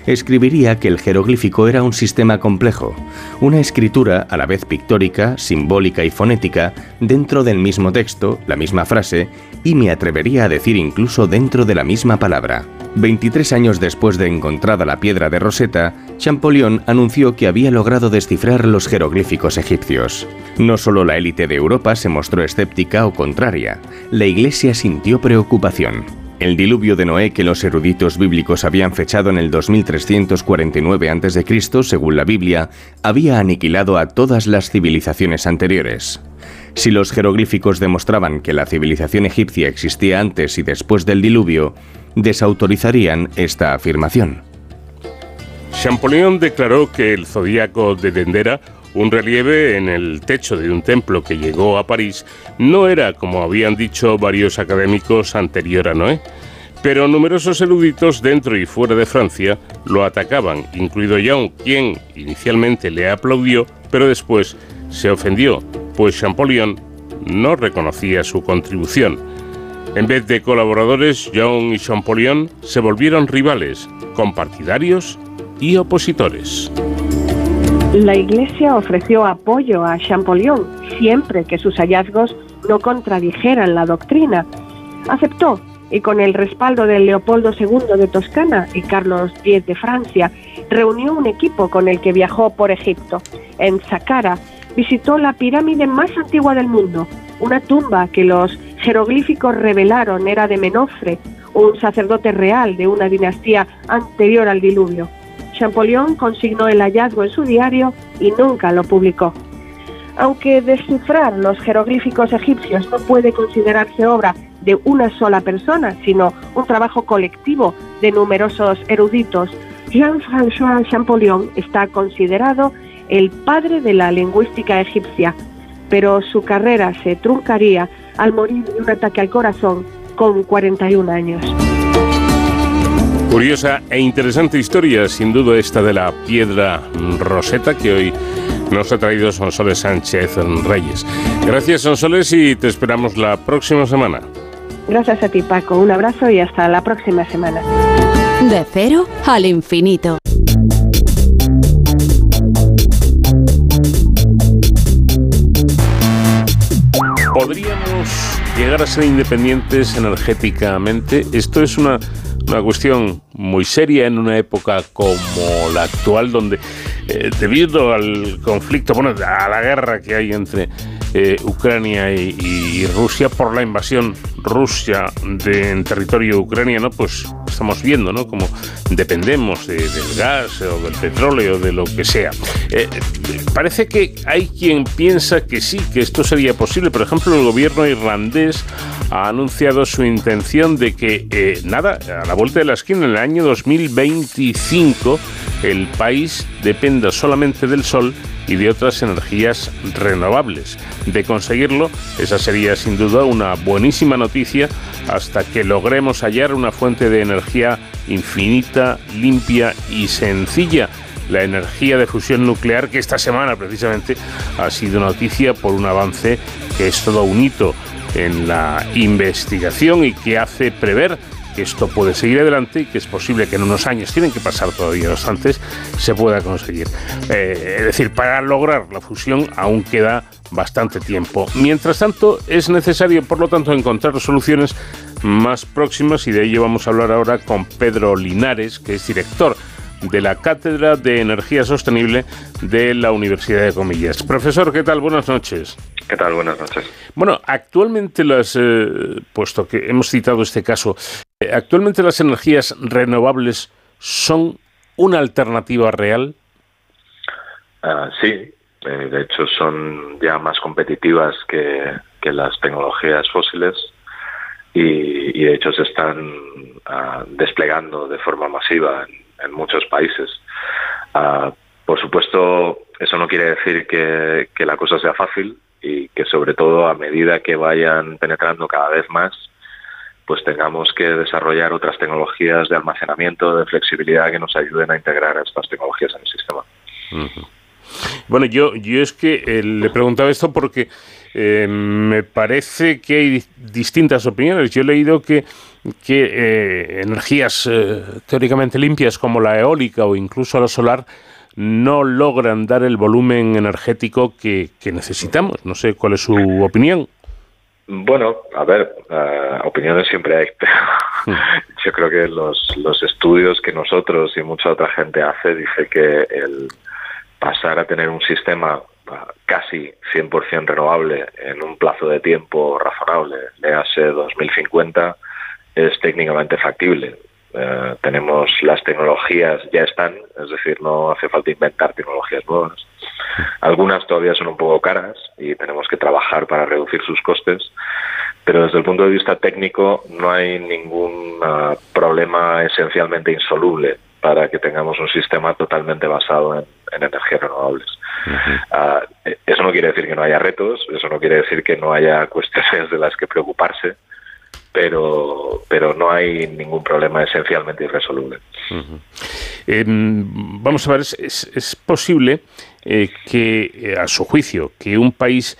Escribiría que el jeroglífico era un sistema complejo, una escritura a la vez pictórica, simbólica y fonética dentro del mismo texto, la misma frase, y me atrevería a decir incluso dentro de la misma palabra. 23 años después de encontrada la piedra de Rosetta, Champollion anunció que había logrado descifrar los jeroglíficos egipcios. No solo la élite de Europa se mostró escéptica o contraria, la Iglesia sintió preocupación. El diluvio de Noé que los eruditos bíblicos habían fechado en el 2349 a.C., según la Biblia, había aniquilado a todas las civilizaciones anteriores. Si los jeroglíficos demostraban que la civilización egipcia existía antes y después del diluvio, desautorizarían esta afirmación. Champollion declaró que el zodíaco de Dendera, un relieve en el techo de un templo que llegó a París, no era, como habían dicho varios académicos, anterior a Noé. Pero numerosos eruditos dentro y fuera de Francia lo atacaban, incluido Young, quien inicialmente le aplaudió, pero después se ofendió, pues Champollion no reconocía su contribución. En vez de colaboradores, Young y Champollion se volvieron rivales, compartidarios y opositores. La Iglesia ofreció apoyo a Champollion siempre que sus hallazgos no contradijeran la doctrina. Aceptó y con el respaldo de Leopoldo II de Toscana y Carlos X de Francia, reunió un equipo con el que viajó por Egipto. En Saqqara visitó la pirámide más antigua del mundo, una tumba que los jeroglíficos revelaron era de Menofre, un sacerdote real de una dinastía anterior al diluvio. Champollion consignó el hallazgo en su diario y nunca lo publicó. Aunque descifrar los jeroglíficos egipcios no puede considerarse obra de una sola persona, sino un trabajo colectivo de numerosos eruditos, Jean-François Champollion está considerado el padre de la lingüística egipcia, pero su carrera se truncaría al morir de un ataque al corazón con 41 años. Curiosa e interesante historia, sin duda, esta de la piedra roseta que hoy nos ha traído Sonsoles Sánchez Reyes. Gracias, Sonsoles, y te esperamos la próxima semana. Gracias a ti, Paco. Un abrazo y hasta la próxima semana. De cero al infinito. ¿Podríamos llegar a ser independientes energéticamente? Esto es una, una cuestión muy seria en una época como la actual, donde eh, debido al conflicto, bueno, a la guerra que hay entre eh, Ucrania y, Rusia por la invasión Rusia de, en territorio ucraniano, pues estamos viendo, ¿no? Como dependemos del gas o del petróleo, de lo que sea. Eh, parece que hay quien piensa que sí, que esto sería posible. Por ejemplo, el gobierno irlandés ha anunciado su intención de que, eh, nada, a la vuelta de la esquina, en el año 2025, el país dependa solamente del sol y de otras energías renovables. De conseguirlo, esa sería sin duda una buenísima noticia hasta que logremos hallar una fuente de energía infinita, limpia y sencilla la energía de fusión nuclear que esta semana precisamente ha sido noticia por un avance que es todo un hito en la investigación y que hace prever que esto puede seguir adelante y que es posible que en unos años, tienen que pasar todavía bastantes, se pueda conseguir. Eh, es decir, para lograr la fusión aún queda bastante tiempo. Mientras tanto, es necesario, por lo tanto, encontrar soluciones más próximas y de ello vamos a hablar ahora con Pedro Linares, que es director de la Cátedra de Energía Sostenible de la Universidad de Comillas. Profesor, ¿qué tal? Buenas noches. ¿Qué tal? Buenas noches. Bueno, actualmente las, eh, puesto que hemos citado este caso, eh, actualmente las energías renovables son una alternativa real. Ah, sí, eh, de hecho son ya más competitivas que, las tecnologías fósiles y, de hecho se están ah, desplegando de forma masiva en, muchos países. Ah, por supuesto, eso no quiere decir que, que la cosa sea fácil y que sobre todo a medida que vayan penetrando cada vez más, pues tengamos que desarrollar otras tecnologías de almacenamiento, de flexibilidad que nos ayuden a integrar estas tecnologías en el sistema. Bueno, yo, yo es que eh, le preguntaba esto porque eh, me parece que hay distintas opiniones. Yo he leído que, que eh, energías teóricamente limpias como la eólica o incluso la solar no logran dar el volumen energético que, necesitamos. No sé cuál es su opinión. Bueno, a ver, opiniones siempre hay, pero yo creo que los, los estudios que nosotros y mucha otra gente hace dice que el pasar a tener un sistema casi 100% renovable en un plazo de tiempo razonable, de hace 2050, es técnicamente factible. Eh, tenemos las tecnologías, ya están, es decir, no hace falta inventar tecnologías nuevas. Algunas todavía son un poco caras y tenemos que trabajar para reducir sus costes, pero desde el punto de vista técnico no hay ningún uh, problema esencialmente insoluble para que tengamos un sistema totalmente basado en, energías renovables. Uh, eso no quiere decir que no haya retos, eso no quiere decir que no haya cuestiones de las que preocuparse, pero, pero no hay ningún problema esencialmente irresoluble. Em, vamos a ver, ¿es, es, posible eh, que, eh, a su juicio, que un país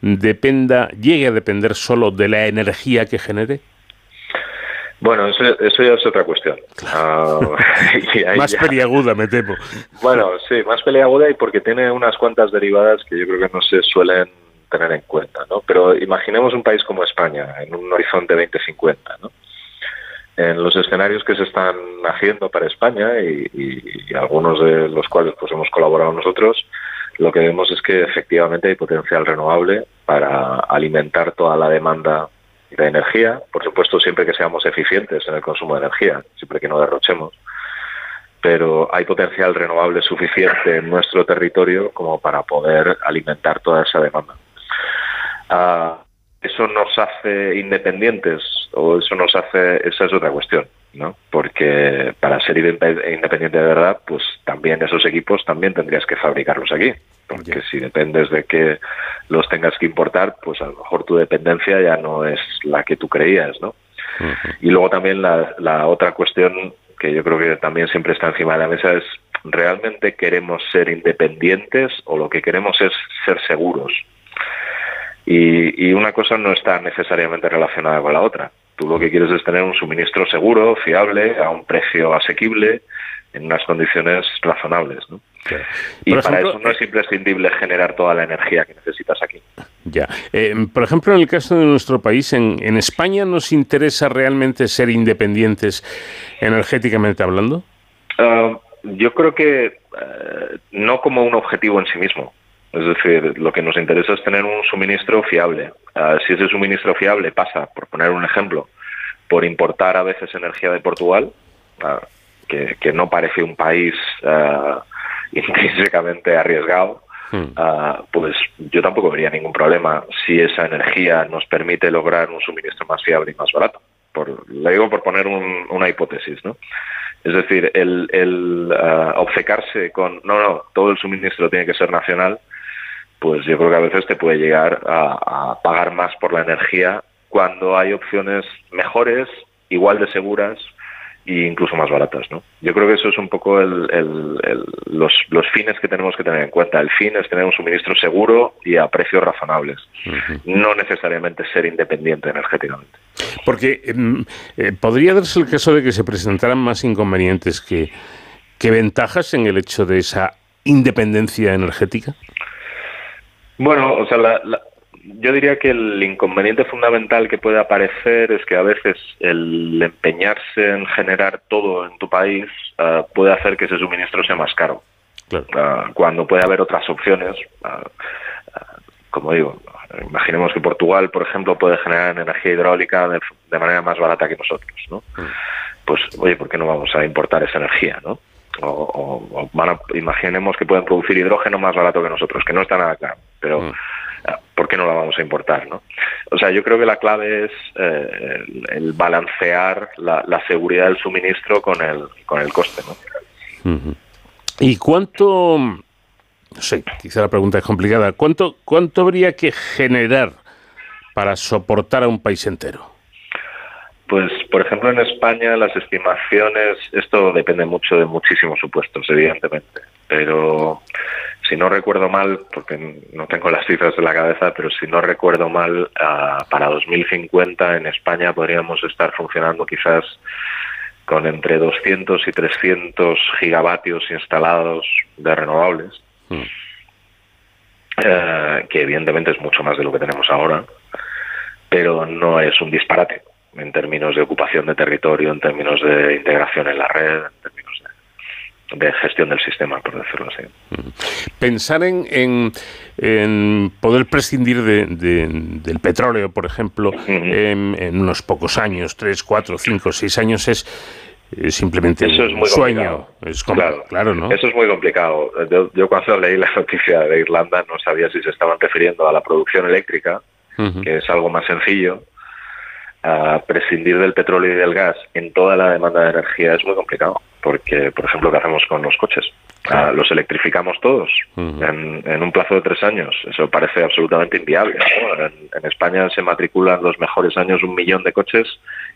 dependa, llegue a depender solo de la energía que genere? Bueno, eso, ya es otra cuestión. Ah, más peliaguda, me temo. Bueno, sí, más peliaguda y porque tiene unas cuantas derivadas que yo creo que no se suelen tener en cuenta, ¿no? Pero imaginemos un país como España, en un horizonte 2050, ¿no? En los escenarios que se están haciendo para España y, algunos de los cuales pues hemos colaborado nosotros, lo que vemos es que efectivamente hay potencial renovable para alimentar toda la demanda de energía, por supuesto siempre que seamos eficientes en el consumo de energía, siempre que no derrochemos, pero hay potencial renovable suficiente en nuestro territorio como para poder alimentar toda esa demanda. Ah, eso nos hace independientes o eso nos hace, esa es otra cuestión, ¿no? Porque para ser independiente de verdad, pues también esos equipos también tendrías que fabricarlos aquí. Porque si dependes de que los tengas que importar, pues a lo mejor tu dependencia ya no es la que tú creías, ¿no? Y luego también la, la otra cuestión que yo creo que también siempre está encima de la mesa es ¿realmente queremos ser independientes o lo que queremos es ser seguros? Y, una cosa no está necesariamente relacionada con la otra. Tú lo que quieres es tener un suministro seguro, fiable, a un precio asequible, en unas condiciones razonables. ¿no? Y para eso no es imprescindible generar toda la energía que necesitas aquí. Ya. Eh, por ejemplo, en el caso de nuestro país, en, en España, ¿nos interesa realmente ser independientes energéticamente hablando? Ah, yo creo que eh, no como un objetivo en sí mismo. Es decir, lo que nos interesa es tener un suministro fiable. Ah, si ese suministro fiable pasa, por poner un ejemplo, por importar a veces energía de Portugal, ah, que, que, no parece un país intrínsecamente arriesgado, ah, pues yo tampoco vería ningún problema si esa energía nos permite lograr un suministro más fiable y más barato. Por, le digo por poner una hipótesis, ¿no? Es decir, el, el uh, obcecarse con, no, no, todo el suministro tiene que ser nacional, pues yo creo que a veces te puede llegar a, a pagar más por la energía cuando hay opciones mejores, igual de seguras, e incluso más baratas. ¿no? Yo creo que eso es un poco el, el, los, los, fines que tenemos que tener en cuenta. El fin es tener un suministro seguro y a precios razonables, no necesariamente ser independiente energéticamente. Porque em, eh, podría darse el caso de que se presentaran más inconvenientes que, que ventajas en el hecho de esa independencia energética. Bueno, o sea, la, yo diría que el inconveniente fundamental que puede aparecer es que a veces el empeñarse en generar todo en tu país uh, puede hacer que ese suministro sea más caro. Claro. Uh, cuando puede haber otras opciones, uh, como digo, imaginemos que Portugal, por ejemplo, puede generar energía hidráulica de, de manera más barata que nosotros, ¿no? Mm. Pues, oye, ¿por qué no vamos a importar esa energía, no? O, o, o van a, imaginemos que pueden producir hidrógeno más barato que nosotros, que no está nada claro, pero mm. ¿Por qué no la vamos a importar? ¿no? O sea, yo creo que la clave es eh, el, balancear la, seguridad del suministro con el, con el coste. ¿no? ¿Y cuánto, no sé, quizá la pregunta es complicada, ¿cuánto, cuánto habría que generar para soportar a un país entero? Pues, por ejemplo, en España las estimaciones, esto depende mucho de muchísimos supuestos, evidentemente, pero si no recuerdo mal, porque no tengo las cifras en la cabeza, pero si no recuerdo mal, uh, para 2050 en España podríamos estar funcionando quizás con entre 200 y 300 gigavatios instalados de renovables, mm. uh, que evidentemente es mucho más de lo que tenemos ahora, pero no es un disparate en términos de ocupación de territorio, en términos de integración en la red, en términos de gestión del sistema, por decirlo así. Pensar en, en, poder prescindir de, del petróleo, por ejemplo, en, unos pocos años, tres, cuatro, cinco, seis años, es, simplemente un sueño. Es claro, claro, ¿no? Eso es muy complicado. Yo, yo, cuando leí la noticia de Irlanda no sabía si se estaban refiriendo a la producción eléctrica, que es algo más sencillo, a prescindir del petróleo y del gas en toda la demanda de energía es muy complicado, porque, por ejemplo, ¿qué hacemos con los coches? Ah, los electrificamos todos en, en, un plazo de tres años. Eso parece absolutamente inviable. En, España se matriculan los mejores años un millón de coches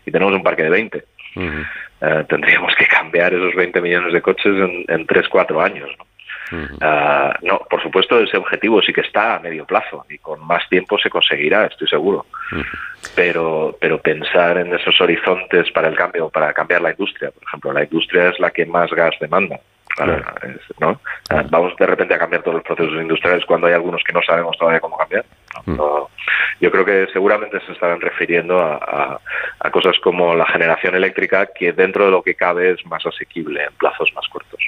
y tenemos un parque de 20. Eh, tendríamos que cambiar esos 20 millones de coches en, en 3, 4 años. ¿no? Ah, no, por supuesto, ese objetivo sí que está a medio plazo y con más tiempo se conseguirá, estoy seguro. Pero, pero pensar en esos horizontes para el cambio, para cambiar la industria, por ejemplo, la industria es la que más gas demanda. ¿no? Ah, vamos de repente a cambiar todos los procesos industriales cuando hay algunos que no sabemos todavía cómo cambiar. yo creo que seguramente se estarán refiriendo a, a, cosas como la generación eléctrica, que dentro de lo que cabe es más asequible en plazos más cortos.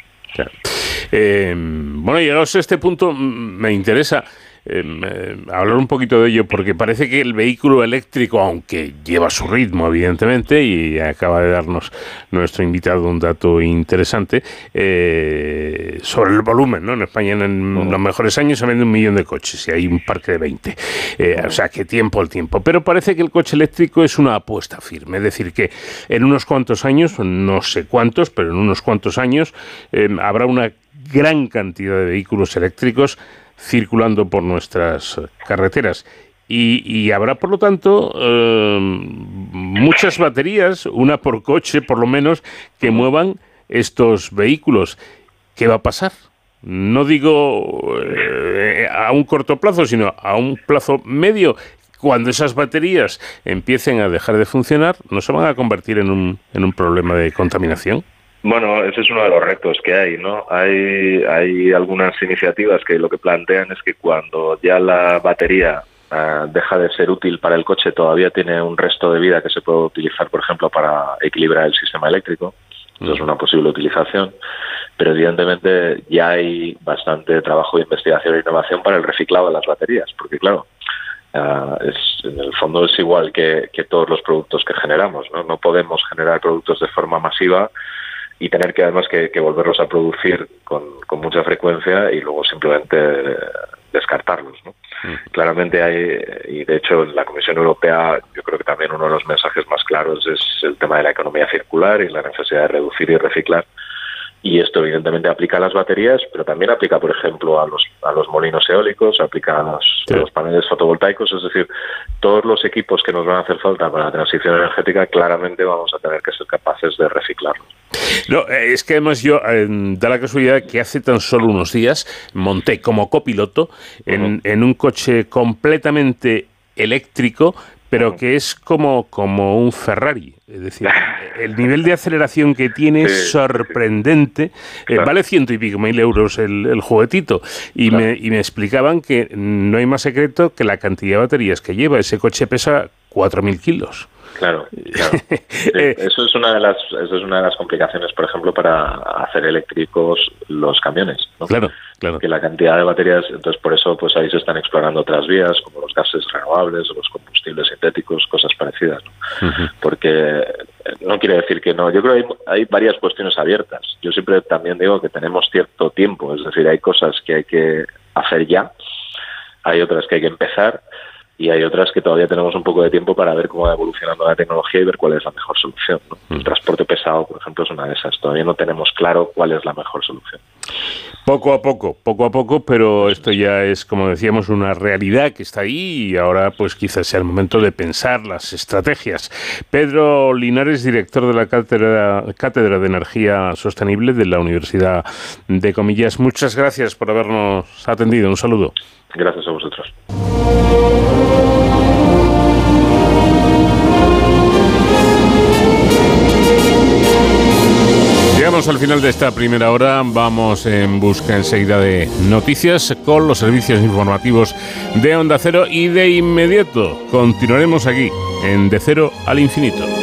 Eh, bueno, llegados a este punto, me interesa eh, hablar un poquito de ello, porque parece que el vehículo eléctrico, aunque lleva su ritmo, evidentemente, y acaba de darnos nuestro invitado un dato interesante, eh, sobre el volumen, ¿no? En España en, los mejores años se vende un millón de coches y hay un parque de 20. Eh, o sea, que tiempo al tiempo. Pero parece que el coche eléctrico es una apuesta firme, es decir, que en unos cuantos años, no sé cuántos, pero en unos cuantos años, em, habrá una gran cantidad de vehículos eléctricos circulando por nuestras carreteras. Y, habrá, por lo tanto, eh, muchas baterías, una por coche por lo menos, que muevan estos vehículos. ¿Qué va a pasar? No digo eh, a un corto plazo, sino a un plazo medio. cuando esas baterías empiecen a dejar de funcionar, ¿no se van a convertir en un, en un problema de contaminación? Bueno, ese es uno de los retos que hay, ¿no? Hay, hay algunas iniciativas que lo que plantean es que cuando ya la batería ah, deja de ser útil para el coche, todavía tiene un resto de vida que se puede utilizar, por ejemplo, para equilibrar el sistema eléctrico. Eso es una posible utilización. Pero evidentemente ya hay bastante trabajo de investigación e innovación para el reciclado de las baterías, porque claro, ah, es, en el fondo es igual que, que todos los productos que generamos, ¿no? No podemos generar productos de forma masiva y tener que además que, volverlos a producir con, mucha frecuencia y luego simplemente descartarlos. ¿no? Mm. Claramente hay, y de hecho en la Comisión Europea yo creo que también uno de los mensajes más claros es el tema de la economía circular y la necesidad de reducir y reciclar y esto evidentemente aplica a las baterías, pero también aplica, por ejemplo, a los, a los molinos eólicos, aplica a los, paneles fotovoltaicos, es decir, todos los equipos que nos van a hacer falta para la transición energética, claramente vamos a tener que ser capaces de reciclarlos. No, eh, es que además yo, eh, da la casualidad que hace tan solo unos días monté como copiloto en, en un coche completamente eléctrico, pero que es como, como un Ferrari. Es decir, el nivel de aceleración que tiene es sorprendente. Eh, vale ciento y pico mil euros el, juguetito. Y, me, y me explicaban que no hay más secreto que la cantidad de baterías que lleva. Ese coche pesa 4.000 kilos. Claro, claro. Eh, eso es una de las eso es una de las complicaciones, por ejemplo, para hacer eléctricos los camiones. Claro, claro. Que la cantidad de baterías, entonces por eso pues ahí se están explorando otras vías como los gases renovables o los combustibles sintéticos, cosas parecidas. Porque eh, no quiere decir que no. Yo creo que hay, hay varias cuestiones abiertas. Yo siempre también digo que tenemos cierto tiempo, es decir, hay cosas que hay que hacer ya, hay otras que hay que empezar y hay otras que todavía tenemos un poco de tiempo para ver cómo va evolucionando la tecnología y ver cuál es la mejor solución. El transporte pesado, por ejemplo, es una de esas. Todavía no tenemos claro cuál es la mejor solución. Poco a poco, poco a poco, pero esto ya es, como decíamos, una realidad que está ahí y ahora pues quizás sea el momento de pensar las estrategias. Pedro Linares, director de la Cátedra, Cátedra de Energía Sostenible de la Universidad de Comillas, muchas gracias por habernos atendido. Un saludo. Gracias a vosotros. Al final de esta primera hora. Vamos en busca enseguida de noticias con los servicios informativos de Onda Cero y de inmediato continuaremos aquí en De Cero al Infinito.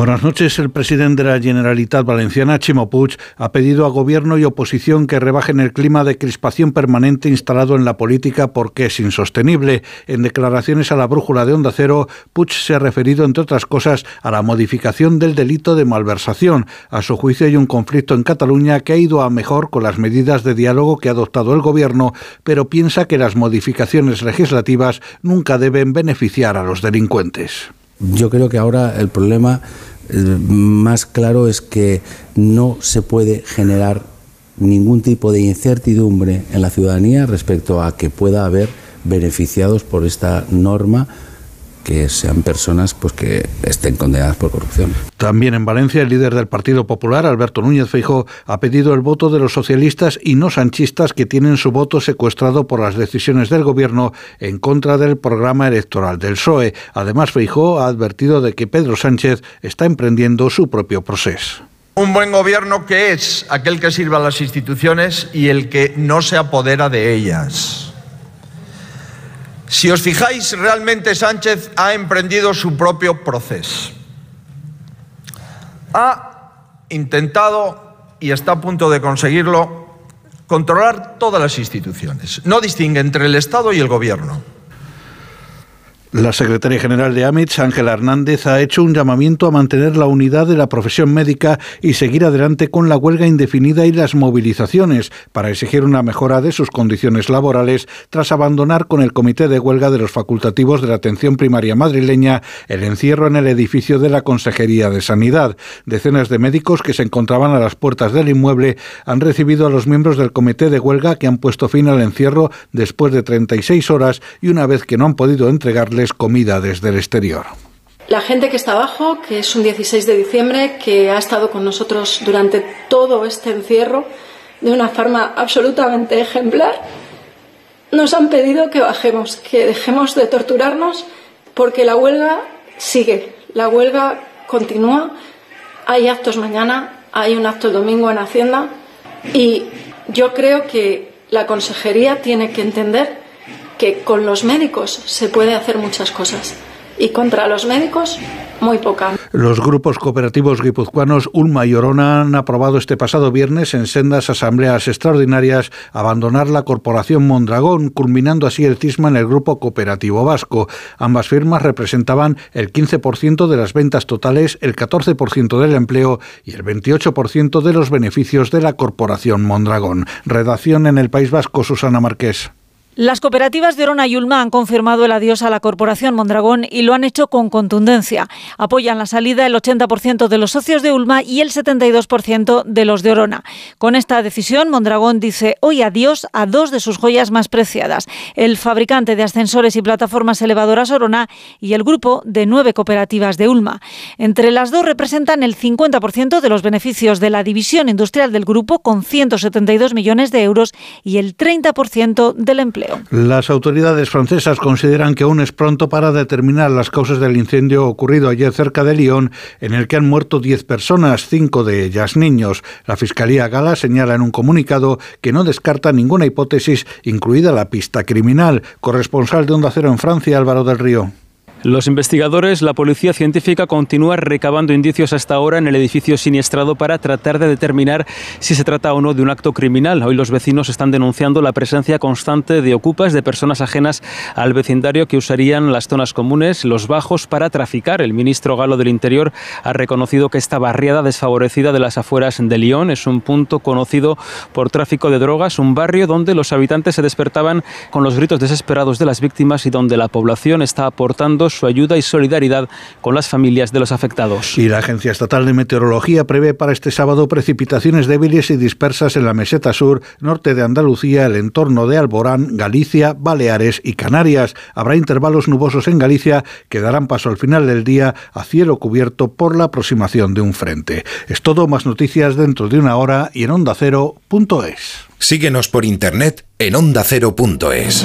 Buenas noches. El presidente de la Generalitat Valenciana, Chimo Puig, ha pedido a gobierno y oposición que rebajen el clima de crispación permanente instalado en la política porque es insostenible. En declaraciones a la brújula de Onda Cero, Puig se ha referido, entre otras cosas, a la modificación del delito de malversación. A su juicio hay un conflicto en Cataluña que ha ido a mejor con las medidas de diálogo que ha adoptado el gobierno, pero piensa que las modificaciones legislativas nunca deben beneficiar a los delincuentes. Yo creo que ahora el problema más claro es que no se puede generar ningún tipo de incertidumbre en la ciudadanía respecto a que pueda haber beneficiados por esta norma que sean personas pues que estén condenadas por corrupción. También en Valencia el líder del Partido Popular, Alberto Núñez Feijóo, ha pedido el voto de los socialistas y no sanchistas que tienen su voto secuestrado por las decisiones del gobierno en contra del programa electoral del PSOE. Además, Feijóo ha advertido de que Pedro Sánchez está emprendiendo su propio proceso. Un buen gobierno que es aquel que sirva a las instituciones y el que no se apodera de ellas. Si os fijáis, realmente Sánchez ha emprendido su propio proceso. Ha intentado, y está a punto de conseguirlo, controlar todas las instituciones. No distingue entre el Estado y el Gobierno. La secretaria general de AMITS, Ángela Hernández, ha hecho un llamamiento a mantener la unidad de la profesión médica y seguir adelante con la huelga indefinida y las movilizaciones para exigir una mejora de sus condiciones laborales tras abandonar con el comité de huelga de los facultativos de la atención primaria madrileña el encierro en el edificio de la Consejería de Sanidad. Decenas de médicos que se encontraban a las puertas del inmueble han recibido a los miembros del comité de huelga que han puesto fin al encierro después de 36 horas y una vez que no han podido entregarle comida desde el exterior. La gente que está abajo, que es un 16 de diciembre, que ha estado con nosotros durante todo este encierro de una forma absolutamente ejemplar, nos han pedido que bajemos, que dejemos de torturarnos, porque la huelga sigue, la huelga continúa. Hay actos mañana, hay un acto el domingo en Hacienda y yo creo que la consejería tiene que entender que con los médicos se puede hacer muchas cosas y contra los médicos muy poca. Los grupos cooperativos guipuzcoanos Ulma y Orona han aprobado este pasado viernes en sendas asambleas extraordinarias abandonar la corporación Mondragón, culminando así el cisma en el grupo cooperativo vasco. Ambas firmas representaban el 15% de las ventas totales, el 14% del empleo y el 28% de los beneficios de la corporación Mondragón. Redacción en el País Vasco, Susana Marqués. Las cooperativas de Orona y Ulma han confirmado el adiós a la corporación Mondragón y lo han hecho con contundencia. Apoyan la salida el 80% de los socios de Ulma y el 72% de los de Orona. Con esta decisión, Mondragón dice hoy adiós a dos de sus joyas más preciadas, el fabricante de ascensores y plataformas elevadoras Orona y el grupo de nueve cooperativas de Ulma. Entre las dos representan el 50% de los beneficios de la división industrial del grupo con 172 millones de euros y el 30% del empleo. Las autoridades francesas consideran que aún es pronto para determinar las causas del incendio ocurrido ayer cerca de Lyon, en el que han muerto 10 personas, cinco de ellas niños. La Fiscalía Gala señala en un comunicado que no descarta ninguna hipótesis, incluida la pista criminal. Corresponsal de Onda Cero en Francia, Álvaro del Río. Los investigadores, la policía científica continúa recabando indicios hasta ahora en el edificio siniestrado para tratar de determinar si se trata o no de un acto criminal. Hoy los vecinos están denunciando la presencia constante de ocupas, de personas ajenas al vecindario que usarían las zonas comunes, los bajos, para traficar. El ministro galo del Interior ha reconocido que esta barriada desfavorecida de las afueras de Lyon es un punto conocido por tráfico de drogas, un barrio donde los habitantes se despertaban con los gritos desesperados de las víctimas y donde la población está aportando su ayuda y solidaridad con las familias de los afectados. Y la Agencia Estatal de Meteorología prevé para este sábado precipitaciones débiles y dispersas en la meseta sur, norte de Andalucía, el entorno de Alborán, Galicia, Baleares y Canarias. Habrá intervalos nubosos en Galicia que darán paso al final del día a cielo cubierto por la aproximación de un frente. Es todo, más noticias dentro de una hora y en ondacero.es. Síguenos por internet en ondacero.es.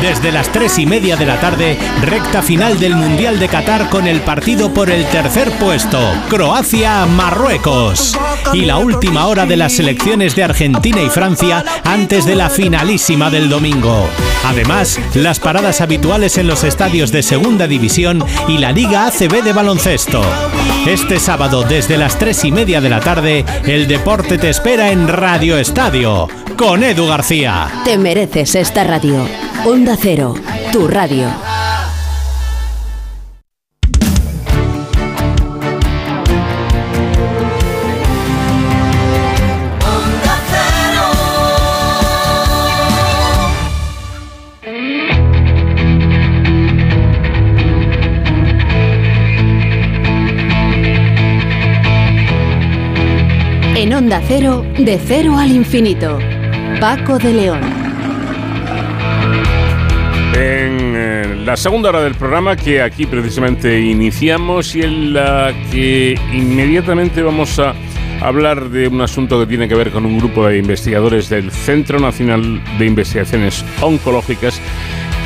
Desde las tres y media de la tarde, recta final del Mundial de Qatar con el partido por el tercer puesto, Croacia-Marruecos. Y la última hora de las selecciones de Argentina y Francia antes de la finalísima del domingo. Además, las paradas habituales en los estadios de Segunda División y la Liga ACB de baloncesto. Este sábado, desde las tres y media de la tarde, el deporte te espera en Radio Estadio, con Edu García. Te mereces esta radio. Onda Cero, tu radio. En Onda Cero, de cero al infinito. Paco de León. En eh, la segunda hora del programa que aquí precisamente iniciamos y en la que inmediatamente vamos a hablar de un asunto que tiene que ver con un grupo de investigadores del Centro Nacional de Investigaciones Oncológicas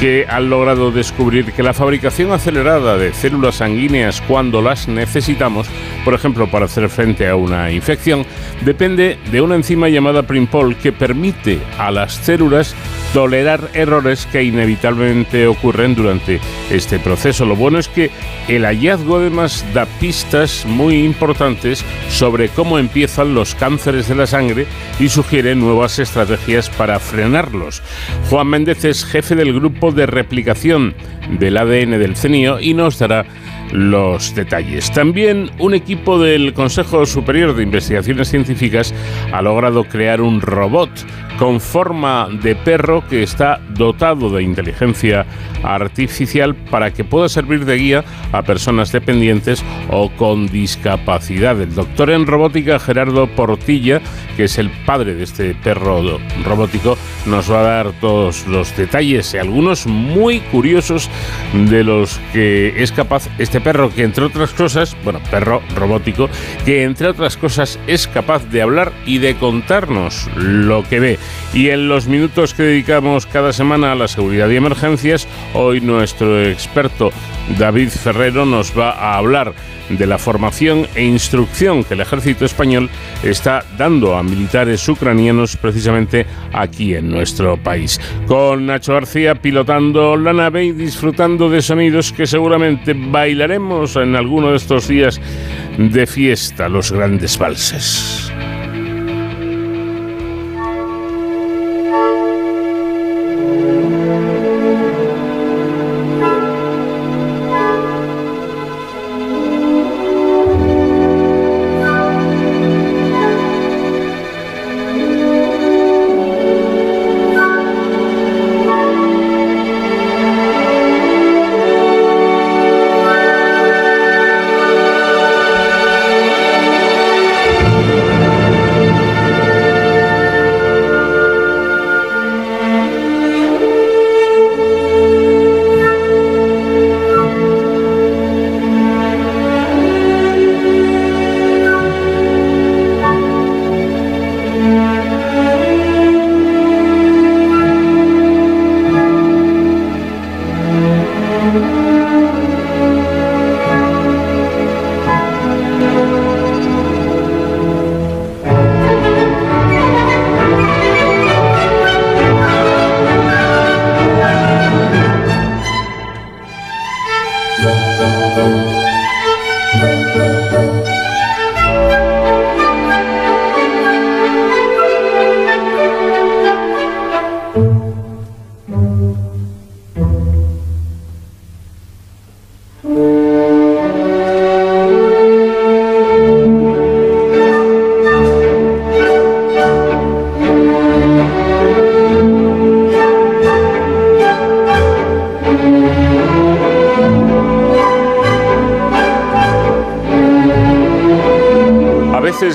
que han logrado descubrir que la fabricación acelerada de células sanguíneas cuando las necesitamos, por ejemplo para hacer frente a una infección, depende de una enzima llamada Primpol que permite a las células tolerar errores que inevitablemente ocurren durante este proceso. Lo bueno es que el hallazgo además da pistas muy importantes sobre cómo empiezan los cánceres de la sangre y sugiere nuevas estrategias para frenarlos. Juan Méndez es jefe del grupo de replicación del ADN del CENIO y nos dará los detalles. También un equipo del Consejo Superior de Investigaciones Científicas ha logrado crear un robot con forma de perro que está dotado de inteligencia artificial para que pueda servir de guía a personas dependientes o con discapacidad. El doctor en robótica Gerardo Portilla, que es el padre de este perro robótico, nos va a dar todos los detalles y algunos muy curiosos de los que es capaz este perro que entre otras cosas, bueno, perro robótico, que entre otras cosas es capaz de hablar y de contarnos lo que ve. Y en los minutos que dedicamos cada semana a la seguridad y emergencias, hoy nuestro experto David Ferrero nos va a hablar de la formación e instrucción que el ejército español está dando a militares ucranianos precisamente aquí en nuestro país. Con Nacho García pilotando la nave y disfrutando de sonidos que seguramente bailaremos en alguno de estos días de fiesta, los grandes valses.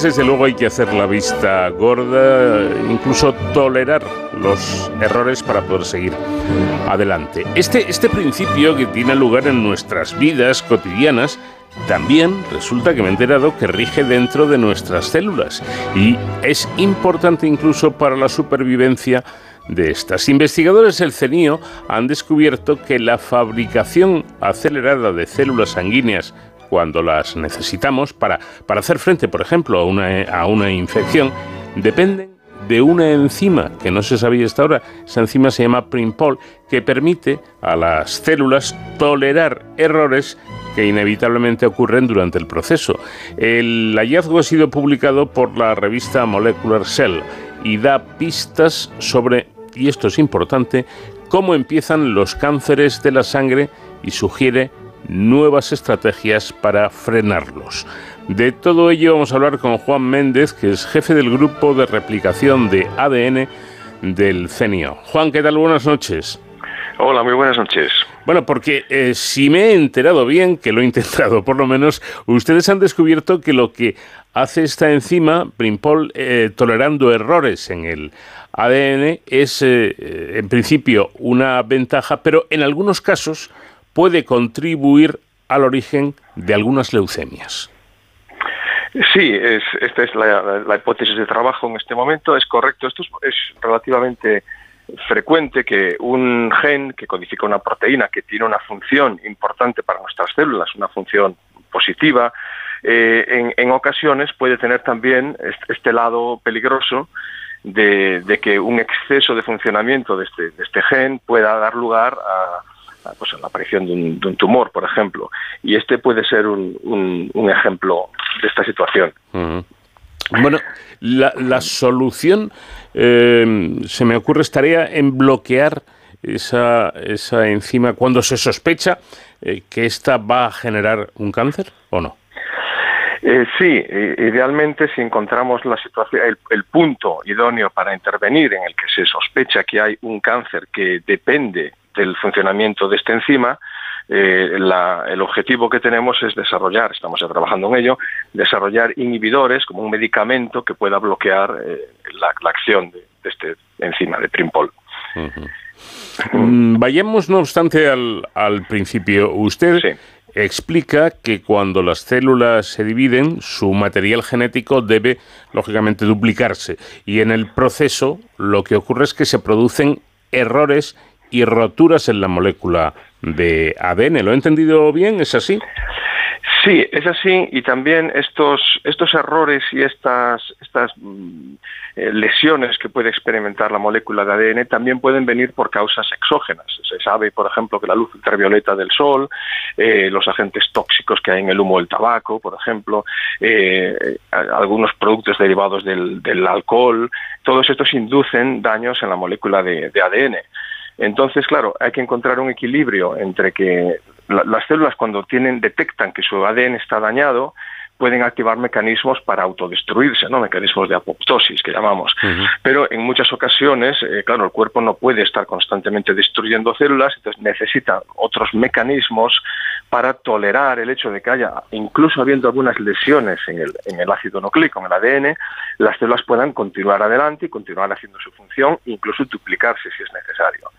Desde luego hay que hacer la vista gorda, incluso tolerar los errores para poder seguir adelante. Este, este principio que tiene lugar en nuestras vidas cotidianas también resulta que me he enterado que rige dentro de nuestras células y es importante incluso para la supervivencia de estas. Investigadores del CENIO han descubierto que la fabricación acelerada de células sanguíneas cuando las necesitamos para, para hacer frente, por ejemplo, a una, a una infección, dependen de una enzima que no se sabía hasta ahora. Esa enzima se llama Primpol, que permite a las células tolerar errores que inevitablemente ocurren durante el proceso. El hallazgo ha sido publicado por la revista Molecular Cell y da pistas sobre, y esto es importante, cómo empiezan los cánceres de la sangre y sugiere nuevas estrategias para frenarlos. De todo ello vamos a hablar con Juan Méndez, que es jefe del grupo de replicación de ADN del CENIO. Juan, ¿qué tal? Buenas noches. Hola, muy buenas noches. Bueno, porque eh, si me he enterado bien, que lo he intentado por lo menos, ustedes han descubierto que lo que hace esta enzima, Primpol, eh, tolerando errores en el ADN, es eh, en principio una ventaja, pero en algunos casos puede contribuir al origen de algunas leucemias. Sí, es, esta es la, hipótesis de trabajo en este momento. Es correcto. Esto es relativamente frecuente que un gen que codifica una proteína que tiene una función importante para nuestras células, una función positiva, eh, en, ocasiones puede tener también este, lado peligroso de, que un exceso de funcionamiento de este, este gen pueda dar lugar a, pues, la aparición de un, tumor, por ejemplo. Y este puede ser un, ejemplo de esta situación. Bueno, la, la solución, eh, se me ocurre, estaría en bloquear esa, esa enzima cuando se sospecha eh, que ésta va a generar un cáncer o no. Eh, sí, idealmente si encontramos la situación, el, el, punto idóneo para intervenir en el que se sospecha que hay un cáncer que depende del funcionamiento de esta enzima, eh, el objetivo que tenemos es desarrollar, estamos ya trabajando en ello, desarrollar inhibidores como un medicamento que pueda bloquear eh, la, acción de, este enzima de Primpol. Mm, vayamos, no obstante, al, principio. Usted explica que cuando las células se dividen, su material genético debe, lógicamente, duplicarse. Y en el proceso, lo que ocurre es que se producen errores y roturas en la molécula de ADN. ¿Lo he entendido bien? ¿Es así? Sí, es así y también estos, estos errores y estas, estas mm, eh, lesiones que puede experimentar la molécula de ADN también pueden venir por causas exógenas. Se sabe, por ejemplo, que la luz ultravioleta del sol, eh, los agentes tóxicos que hay en el humo del tabaco, por ejemplo, eh, algunos productos derivados del, alcohol, todos estos inducen daños en la molécula de ADN. Entonces, claro, hay que encontrar un equilibrio entre que las células cuando tienen detectan que su ADN está dañado pueden activar mecanismos para autodestruirse, ¿no? mecanismos de apoptosis que llamamos. Pero en muchas ocasiones, eh, claro, el cuerpo no puede estar constantemente destruyendo células, entonces necesita otros mecanismos para tolerar el hecho de que haya, incluso habiendo algunas lesiones en el, en el ácido nucleico, en el ADN, las células puedan continuar adelante y continuar haciendo su función, incluso duplicarse si es necesario.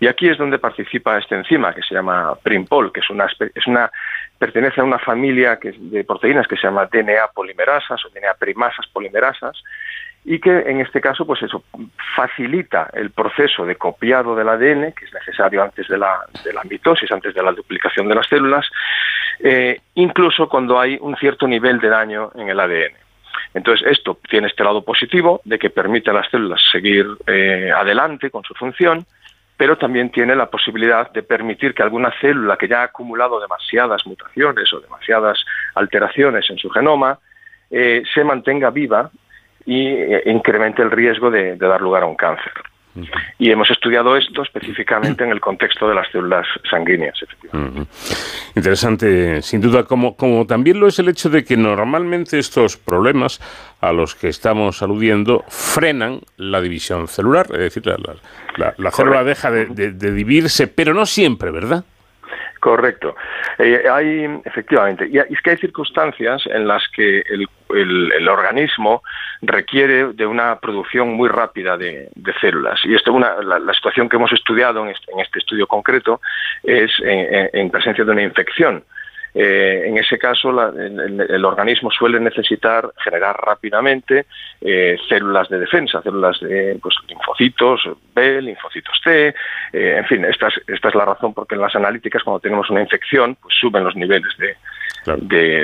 Y aquí es donde participa esta enzima que se llama Primpol, que es una, es una pertenece a una familia de proteínas que se llama DNA polimerasas o DNA primasas polimerasas y que en este caso pues eso facilita el proceso de copiado del ADN que es necesario antes de la, mitosis, antes de la duplicación de las células, eh, incluso cuando hay un cierto nivel de daño en el ADN. Entonces, esto tiene este lado positivo de que permite a las células seguir eh, adelante con su función, pero también tiene la posibilidad de permitir que alguna célula que ya ha acumulado demasiadas mutaciones o demasiadas alteraciones en su genoma eh, se mantenga viva y eh, incremente el riesgo de, dar lugar a un cáncer. Y hemos estudiado esto específicamente en el contexto de las células sanguíneas, efectivamente. Interesante, sin duda, como, como también lo es el hecho de que normalmente estos problemas a los que estamos aludiendo frenan la división celular, es decir, la, la, célula deja de, de dividirse, pero no siempre, ¿verdad? Correcto. Eh, hay, efectivamente, y es que hay circunstancias en las que el, el, organismo requiere de una producción muy rápida de, células. Y esto, una, la, situación que hemos estudiado en este, en este estudio concreto es en presencia de una infección. Eh, en ese caso, el, organismo suele necesitar generar rápidamente eh, células de defensa, células de pues, linfocitos B, linfocitos T, eh, en fin, esta es, esta es la razón porque en las analíticas cuando tenemos una infección pues suben los niveles de,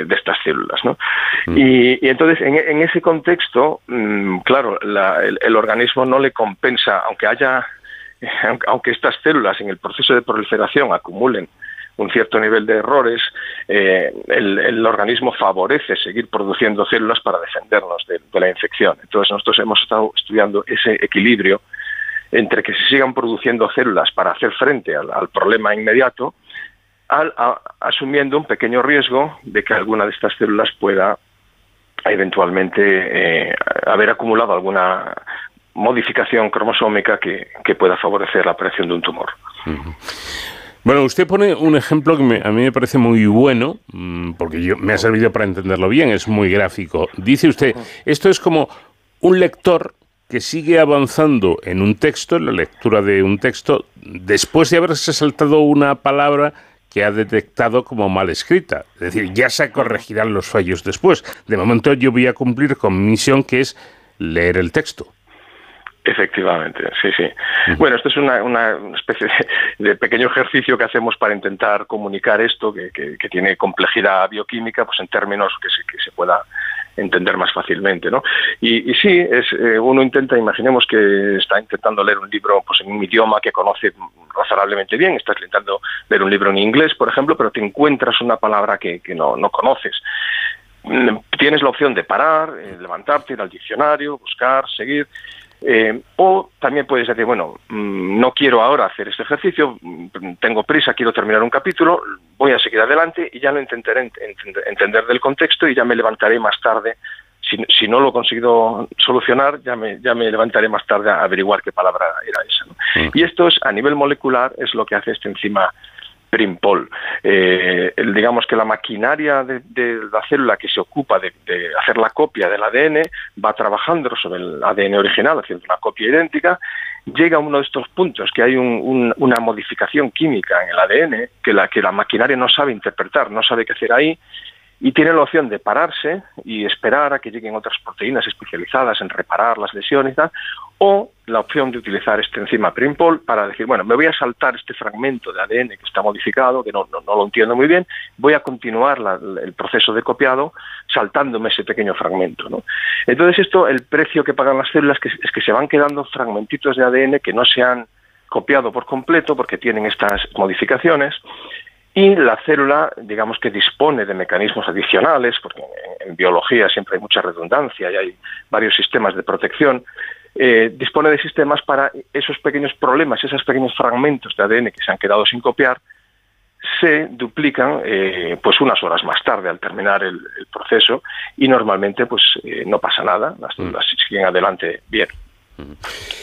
de, estas células. ¿no? Mm. Y, entonces, en, ese contexto, mm, claro, el, el organismo no le compensa, aunque haya aunque estas células en el proceso de proliferación acumulen un cierto nivel de errores, eh, el, organismo favorece seguir produciendo células para defendernos de, la infección. Entonces nosotros hemos estado estudiando ese equilibrio entre que se sigan produciendo células para hacer frente al, problema inmediato, al, asumiendo un pequeño riesgo de que alguna de estas células pueda eventualmente eh, haber acumulado alguna modificación cromosómica que pueda favorecer la aparición de un tumor. Bueno, usted pone un ejemplo que a mí me parece muy bueno, mm, porque yo, me ha servido para entenderlo bien, es muy gráfico. Dice usted, esto es como un lector que sigue avanzando en un texto, en la lectura de un texto, después de haberse saltado una palabra que ha detectado como mal escrita. Es decir, ya se corregirán los fallos después. De momento yo voy a cumplir con mi misión que es leer el texto. Efectivamente, sí, sí. Bueno, esto es una, una especie de, pequeño ejercicio que hacemos para intentar comunicar esto, que, que, tiene complejidad bioquímica, pues en términos que se, que se pueda entender más fácilmente, ¿no? Y, y sí, es, eh, uno intenta, imaginemos que está intentando leer un libro pues, en un idioma que conoce razonablemente bien, estás intentando leer un libro en inglés, por ejemplo, pero te encuentras una palabra que, que no, no conoces mm, tienes la opción de parar, eh, levantarte, ir al diccionario, buscar, seguir. Eh, o también puedes decir, bueno, mm, no quiero ahora hacer este ejercicio, mm, tengo prisa, quiero terminar un capítulo, voy a seguir adelante y ya lo intentaré entender del contexto y ya me levantaré más tarde. Si, no lo he conseguido solucionar, ya me, ya me levantaré más tarde a averiguar qué palabra era esa. Mm. Y esto es, a nivel molecular, es lo que hace este enzima Primpol. Eh, digamos que la maquinaria de, la célula que se ocupa de, hacer la copia del ADN va trabajando sobre el ADN original, haciendo una copia idéntica, llega a uno de estos puntos que hay una modificación química en el ADN que la, que la maquinaria no sabe interpretar, no sabe qué hacer ahí, y tiene la opción de pararse y esperar a que lleguen otras proteínas especializadas en reparar las lesiones o la opción de utilizar este enzima Primpol para decir, bueno, me voy a saltar este fragmento de ADN que está modificado, que no, no, lo entiendo muy bien, voy a continuar el proceso de copiado saltándome ese pequeño fragmento. Entonces esto, el precio que pagan las células es que se van quedando fragmentitos de ADN que no se han copiado por completo porque tienen estas modificaciones y la célula, digamos que dispone de mecanismos adicionales, porque en, biología siempre hay mucha redundancia y hay varios sistemas de protección, eh, dispone de sistemas para esos pequeños problemas, esos pequeños fragmentos de ADN que se han quedado sin copiar, se duplican eh, pues unas horas más tarde al terminar el, proceso y normalmente pues eh, no pasa nada, las células siguen adelante bien.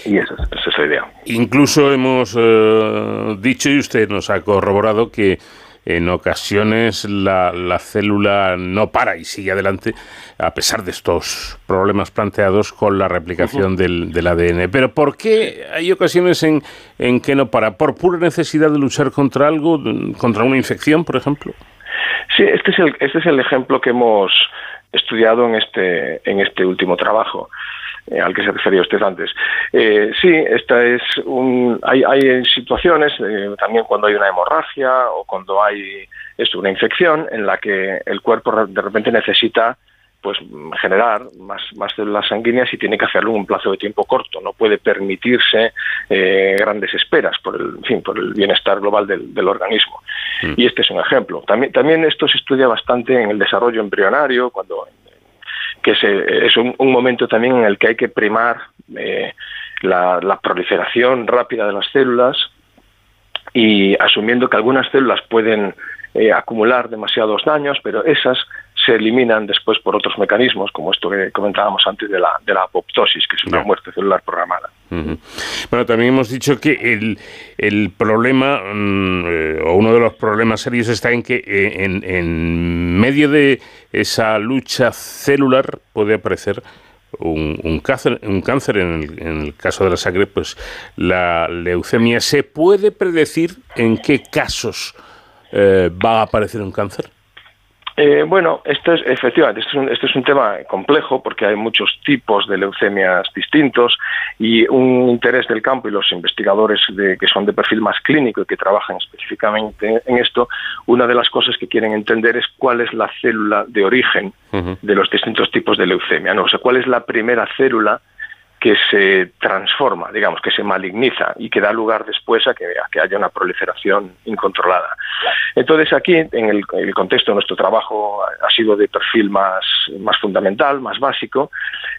Y esa, es la idea. Incluso hemos dicho, y usted nos ha corroborado, que en ocasiones la, la, célula no para y sigue adelante a pesar de estos problemas planteados con la replicación del, del, ADN. Pero ¿por qué hay ocasiones en, en que no para? ¿Por pura necesidad de luchar contra algo, contra una infección, por ejemplo? Sí, este es el, este es el ejemplo que hemos estudiado en este, en este último trabajo. Eh, al que se refería usted antes. Eh, sí, esta es un, hay, hay situaciones, eh, también cuando hay una hemorragia o cuando hay esto, una infección, en la que el cuerpo de repente necesita pues generar más, más células sanguíneas y tiene que hacerlo en un plazo de tiempo corto. No puede permitirse grandes esperas por el, en fin, por el bienestar global del, del organismo. Mm. Y este es un ejemplo. También, también esto se estudia bastante en el desarrollo embrionario, cuando que es un, momento también en el que hay que primar eh, la, proliferación rápida de las células y asumiendo que algunas células pueden eh, acumular demasiados daños, pero esas se eliminan después por otros mecanismos, como esto que comentábamos antes de la, de la apoptosis, que es una muerte celular programada. Bueno, también hemos dicho que el, el problema, mm, eh, o uno de los problemas serios está en que eh, en, en, medio de esa lucha celular puede aparecer un, un cáncer, un cáncer en, el, en el caso de la sangre, pues la leucemia. ¿Se puede predecir en qué casos eh, va a aparecer un cáncer? Eh, bueno, esto es efectivamente, esto es, un, es, un, tema complejo porque hay muchos tipos de leucemias distintos y un interés del campo y los investigadores de, que son de perfil más clínico y que trabajan específicamente en esto, una de las cosas que quieren entender es cuál es la célula de origen de los distintos tipos de leucemia, ¿no? o sea, cuál es la primera célula que se transforma, digamos, que se maligniza y que da lugar después a que, haya una proliferación incontrolada. Entonces aquí, en el, contexto de nuestro trabajo, ha sido de perfil más, fundamental, más básico,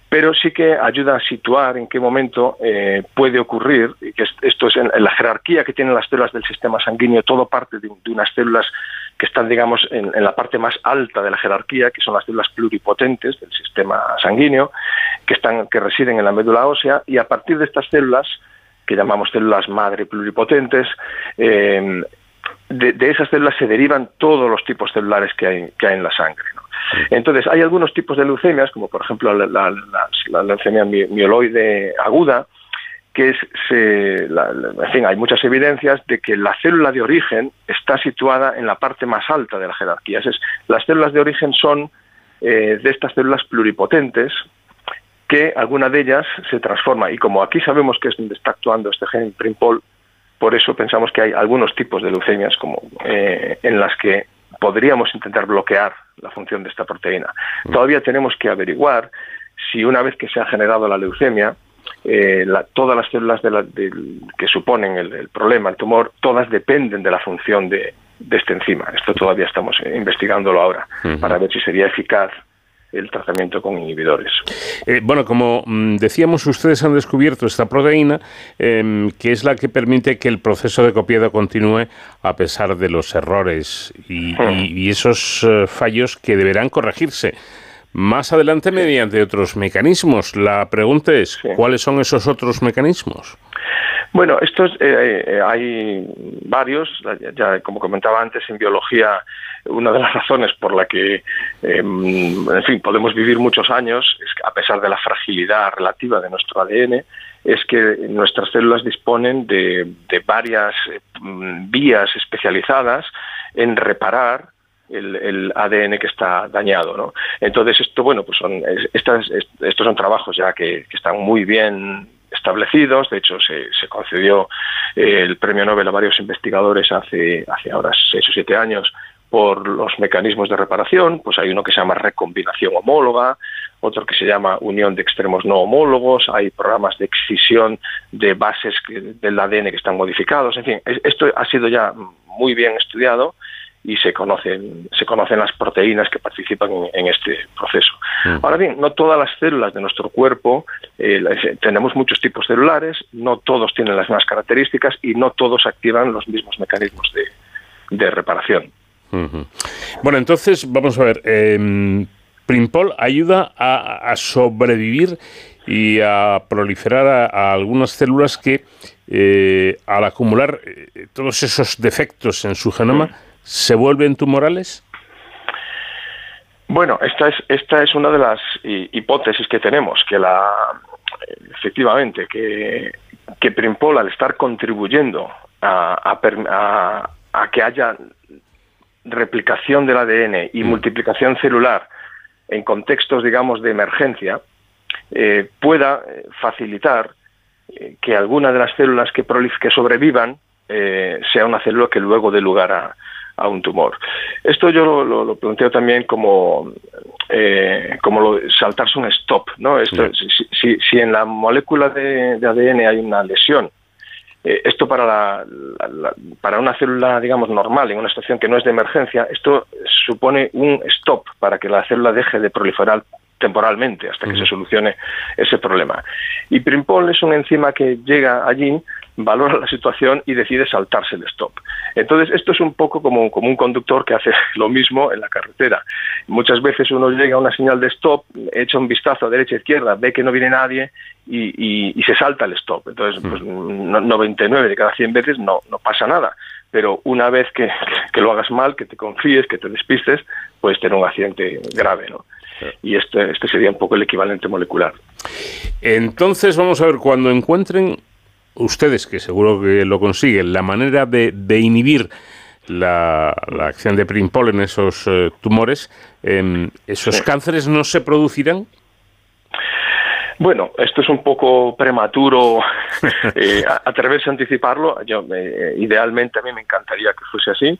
pero sí que ayuda a situar en qué momento eh, puede ocurrir, y que esto es en, la jerarquía que tienen las células del sistema sanguíneo, todo parte de, unas células que están, digamos, en, la parte más alta de la jerarquía, que son las células pluripotentes del sistema sanguíneo, que, están, que residen en la médula ósea, y a partir de estas células que llamamos células madre pluripotentes. Eh, de, esas células se derivan todos los tipos celulares que hay, que hay en la sangre. Entonces, hay algunos tipos de leucemias, como por ejemplo la, leucemia mieloide aguda, que es, en fin, hay muchas evidencias de que la célula de origen está situada en la parte más alta de la jerarquía. Es, las células de origen son eh, de estas células pluripotentes, que alguna de ellas se transforma. Y como aquí sabemos que es donde está actuando este gen Primpol, por eso pensamos que hay algunos tipos de leucemias como, eh, en las que podríamos intentar bloquear la función de esta proteína. Mm. Todavía tenemos que averiguar si una vez que se ha generado la leucemia, eh, todas las células que suponen el, problema, el tumor, todas dependen de la función de, este enzima. Esto todavía estamos investigándolo ahora para ver si sería eficaz el tratamiento con inhibidores. Eh, bueno, como mm, decíamos, ustedes han descubierto esta proteína em, que es la que permite que el proceso de copiado continúe a pesar de los errores y, esos eh, fallos que deberán corregirse más adelante mediante otros mecanismos. La pregunta es, ¿cuáles son esos otros mecanismos? Bueno, estos eh, hay varios, ya como comentaba antes en biología una de las razones por la que, em, en fin, podemos vivir muchos años, es que a pesar de la fragilidad relativa de nuestro ADN, es que nuestras células disponen de, varias em, vías especializadas en reparar el, ADN que está dañado, ¿no? Entonces esto, bueno, pues son estos son trabajos ya que, están muy bien establecidos. De hecho, se, concedió eh, el premio Nobel a varios investigadores hace, hace ahora seis o siete años por los mecanismos de reparación, pues hay uno que se llama recombinación homóloga, otro que se llama unión de extremos no homólogos, hay programas de excisión de bases del ADN que están modificados, en fin, esto ha sido ya muy bien estudiado y se conocen, se conocen las proteínas que participan en, este proceso. Mm. Ahora bien, no todas las células de nuestro cuerpo, eh, tenemos muchos tipos celulares, no todos tienen las mismas características y no todos activan los mismos mecanismos de reparación. Bueno, entonces vamos a ver. Eh, Primpol ayuda a, sobrevivir y a proliferar a, algunas células que, eh, al acumular eh, todos esos defectos en su genoma, se vuelven tumorales. Bueno, esta es esta es una de las hipótesis que tenemos, que la efectivamente que que Primpol al estar contribuyendo a, a, a que haya replicación del ADN y mm. multiplicación celular en contextos, digamos, de emergencia, eh, pueda eh, facilitar eh, que alguna de las células que, que sobrevivan sea una célula que luego dé lugar a, un tumor. Esto yo lo, planteo también como, como lo, saltarse un stop. ¿no? Esto, si, si, en la molécula de ADN hay una lesión eh, esto para, la, para una célula, digamos, normal, en una situación que no es de emergencia, esto supone un stop para que la célula deje de proliferar temporalmente hasta que se solucione ese problema. Y Primpol es una enzima que llega allí valora la situación y decide saltarse el stop. Entonces, esto es un poco como, como un conductor que hace lo mismo en la carretera. Muchas veces uno llega a una señal de stop, echa un vistazo a derecha e izquierda, ve que no viene nadie y, y, se salta el stop. Entonces, pues, 99 de cada 100 veces no, no pasa nada. Pero una vez que, que, lo hagas mal, que te confíes, que te despistes, puedes tener un accidente grave, ¿no? Y este, este sería un poco el equivalente molecular. Entonces, vamos a ver, cuando encuentren ustedes, que seguro que lo consiguen, la manera de, de inhibir la, acción de Primpol en esos eh, tumores, em, ¿esos cánceres no se producirán? Bueno, esto es un poco prematuro eh, atreverse a anticiparlo. Yo, eh, idealmente a mí me encantaría que fuese así.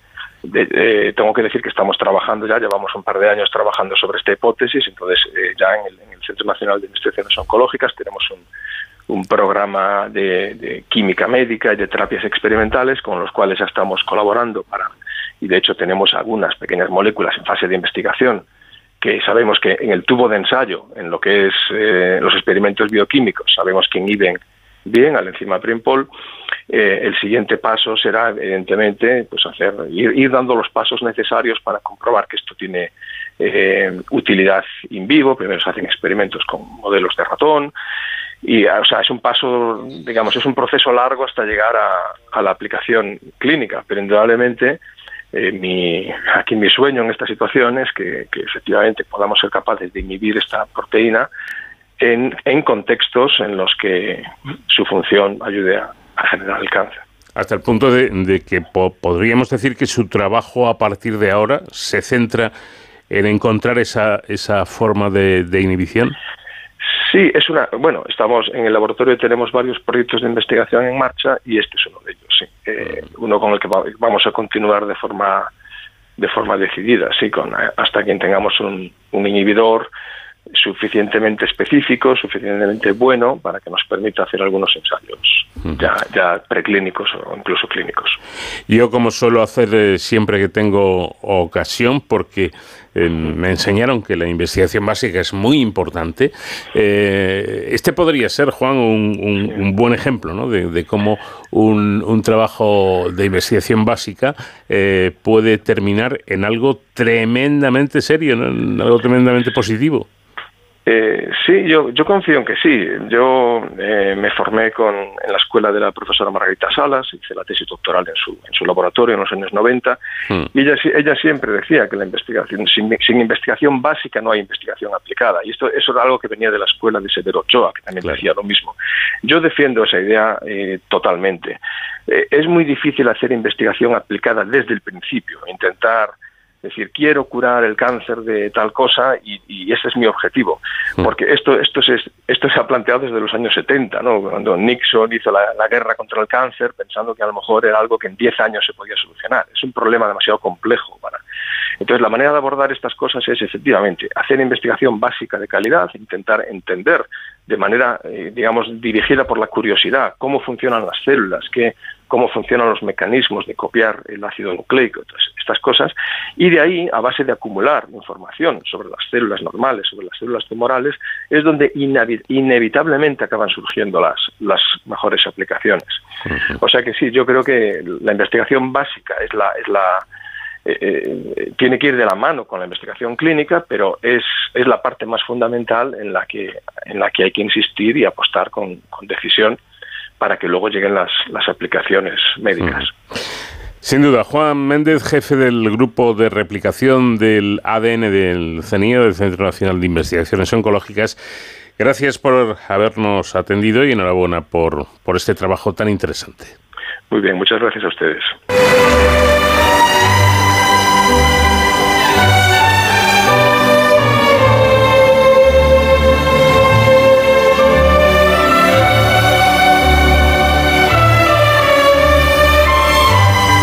tengo que decir que estamos trabajando ya, llevamos un par de años trabajando sobre esta hipótesis, entonces ya en el, en el Centro Nacional de Investigaciones Oncológicas tenemos un, un programa de, química médica y de terapias experimentales con los cuales ya estamos colaborando para y de hecho tenemos algunas pequeñas moléculas en fase de investigación que sabemos que en el tubo de ensayo, en lo que es eh, los experimentos bioquímicos, sabemos que inhiben bien al enzima Primpol. Eh, el siguiente paso será, evidentemente, pues hacer ir, dando los pasos necesarios para comprobar que esto tiene eh, utilidad in vivo. Primero se hacen experimentos con modelos de ratón, y o sea, es un paso, digamos, es un proceso largo hasta llegar a, la aplicación clínica, pero indudablemente eh, mi, aquí mi sueño en esta situación es que, efectivamente podamos ser capaces de inhibir esta proteína en, contextos en los que su función ayude a, generar el cáncer. Hasta el punto de, que podríamos decir que su trabajo a partir de ahora se centra en encontrar esa, esa forma de inhibición. Sí, es una. Bueno, estamos en el laboratorio y tenemos varios proyectos de investigación en marcha y este es uno de ellos. Sí, eh, uno con el que vamos a continuar de forma de forma decidida, sí, con hasta que tengamos un, un inhibidor suficientemente específico, suficientemente bueno para que nos permita hacer algunos ensayos ya, ya preclínicos o incluso clínicos. Yo como suelo hacer eh, siempre que tengo ocasión, porque eh, me enseñaron que la investigación básica es muy importante, eh, este podría ser, Juan, un, buen ejemplo ¿no? de, cómo un, un, trabajo de investigación básica puede terminar en algo tremendamente serio, en algo tremendamente positivo. Eh, sí, yo, yo confío en que sí. Yo eh, me formé con, en la escuela de la profesora Margarita Salas, hice la tesis doctoral en su, en su laboratorio en los años 90, hmm. y ella, ella siempre decía que la investigación, sin, investigación básica no hay investigación aplicada. Y esto eso era algo que venía de la escuela de Severo Ochoa, que también decía lo mismo. Yo defiendo esa idea eh, totalmente. Eh, es muy difícil hacer investigación aplicada desde el principio, intentar es decir, quiero curar el cáncer de tal cosa y, ese es mi objetivo. Hmm. Porque esto, esto, se, esto se ha planteado desde los años 70, ¿no? cuando Nixon hizo la, guerra contra el cáncer pensando que a lo mejor era algo que en 10 años se podía solucionar. Es un problema demasiado complejo para. Entonces, la manera de abordar estas cosas es efectivamente hacer investigación básica de calidad, intentar entender de manera, eh, digamos, dirigida por la curiosidad cómo funcionan las células, qué cómo funcionan los mecanismos de copiar el ácido nucleico, estas cosas, y de ahí, a base de acumular información sobre las células normales, sobre las células tumorales, es donde inevitablemente acaban surgiendo las, las mejores aplicaciones. O sea que sí, yo creo que la investigación básica es la, es la eh, eh, tiene que ir de la mano con la investigación clínica, pero es, es la parte más fundamental en la que, en la que hay que insistir y apostar con, con decisión para que luego lleguen las, las aplicaciones médicas. Sin duda, Juan Méndez, jefe del grupo de replicación del ADN del CENIO, del Centro Nacional de Investigaciones Oncológicas, gracias por habernos atendido y enhorabuena por, por este trabajo tan interesante. Muy bien, muchas gracias a ustedes.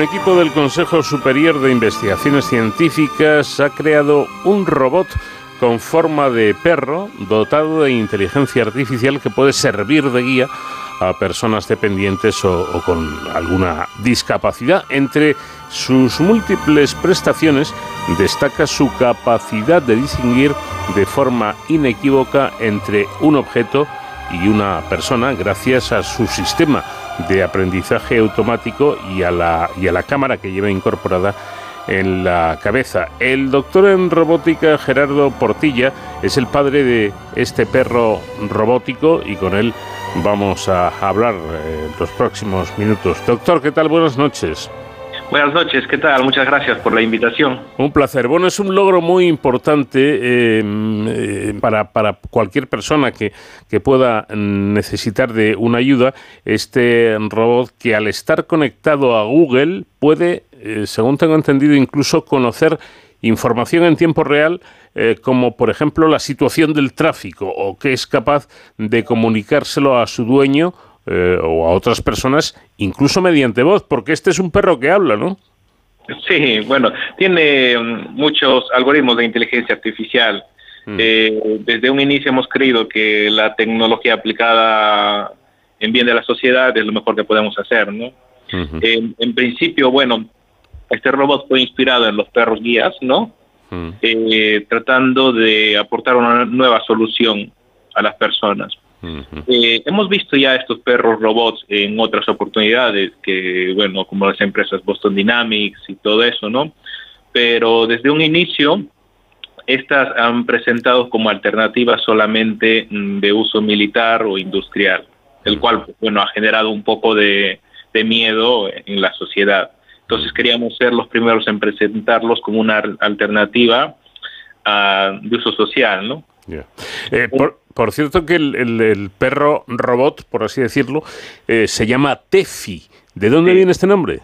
Del Consejo Superior de Investigaciones Científicas ha creado un robot con forma de perro dotado de inteligencia artificial que puede servir de guía a personas dependientes o, con alguna discapacidad. Entre sus múltiples prestaciones destaca su capacidad de distinguir de forma inequívoca entre un objeto y una persona gracias a su sistema de aprendizaje automático y a la, y a la cámara que lleva incorporada en la cabeza. El doctor en robótica Gerardo Portilla es el padre de este perro robótico y con él vamos a hablar en los próximos minutos. Doctor, ¿qué tal? Buenas noches. Buenas noches, ¿qué tal? Muchas gracias por la invitación. Un placer. Bueno, es un logro muy importante eh, eh, para, para, cualquier persona que, que, pueda necesitar de una ayuda. Este robot que al estar conectado a Google puede, eh, según tengo entendido, incluso conocer información en tiempo real como por ejemplo la situación del tráfico o que es capaz de comunicárselo a su dueño eh, o a otras personas, incluso mediante voz, porque este es un perro que habla, ¿no? Sí, bueno, tiene mm, muchos algoritmos de inteligencia artificial. Mm. Eh, desde un inicio hemos creído que la tecnología aplicada en bien de la sociedad es lo mejor que podemos hacer, ¿no? en, principio, bueno, este robot fue inspirado en los perros guías, ¿no? Mm. Eh, tratando de aportar una nueva solución a las personas. Eh, hemos visto ya estos perros robots en otras oportunidades, que bueno, como las empresas Boston Dynamics y todo eso, ¿no? Pero desde un inicio, estas han presentado como alternativas solamente mm, de uso militar o industrial, el cual, bueno, ha generado un poco de, miedo en la sociedad. Entonces queríamos ser los primeros en presentarlos como una alternativa ah, de uso social, ¿no? Eh, por, cierto que el, perro robot, por así decirlo, eh, se llama Tefi. ¿De dónde viene este nombre?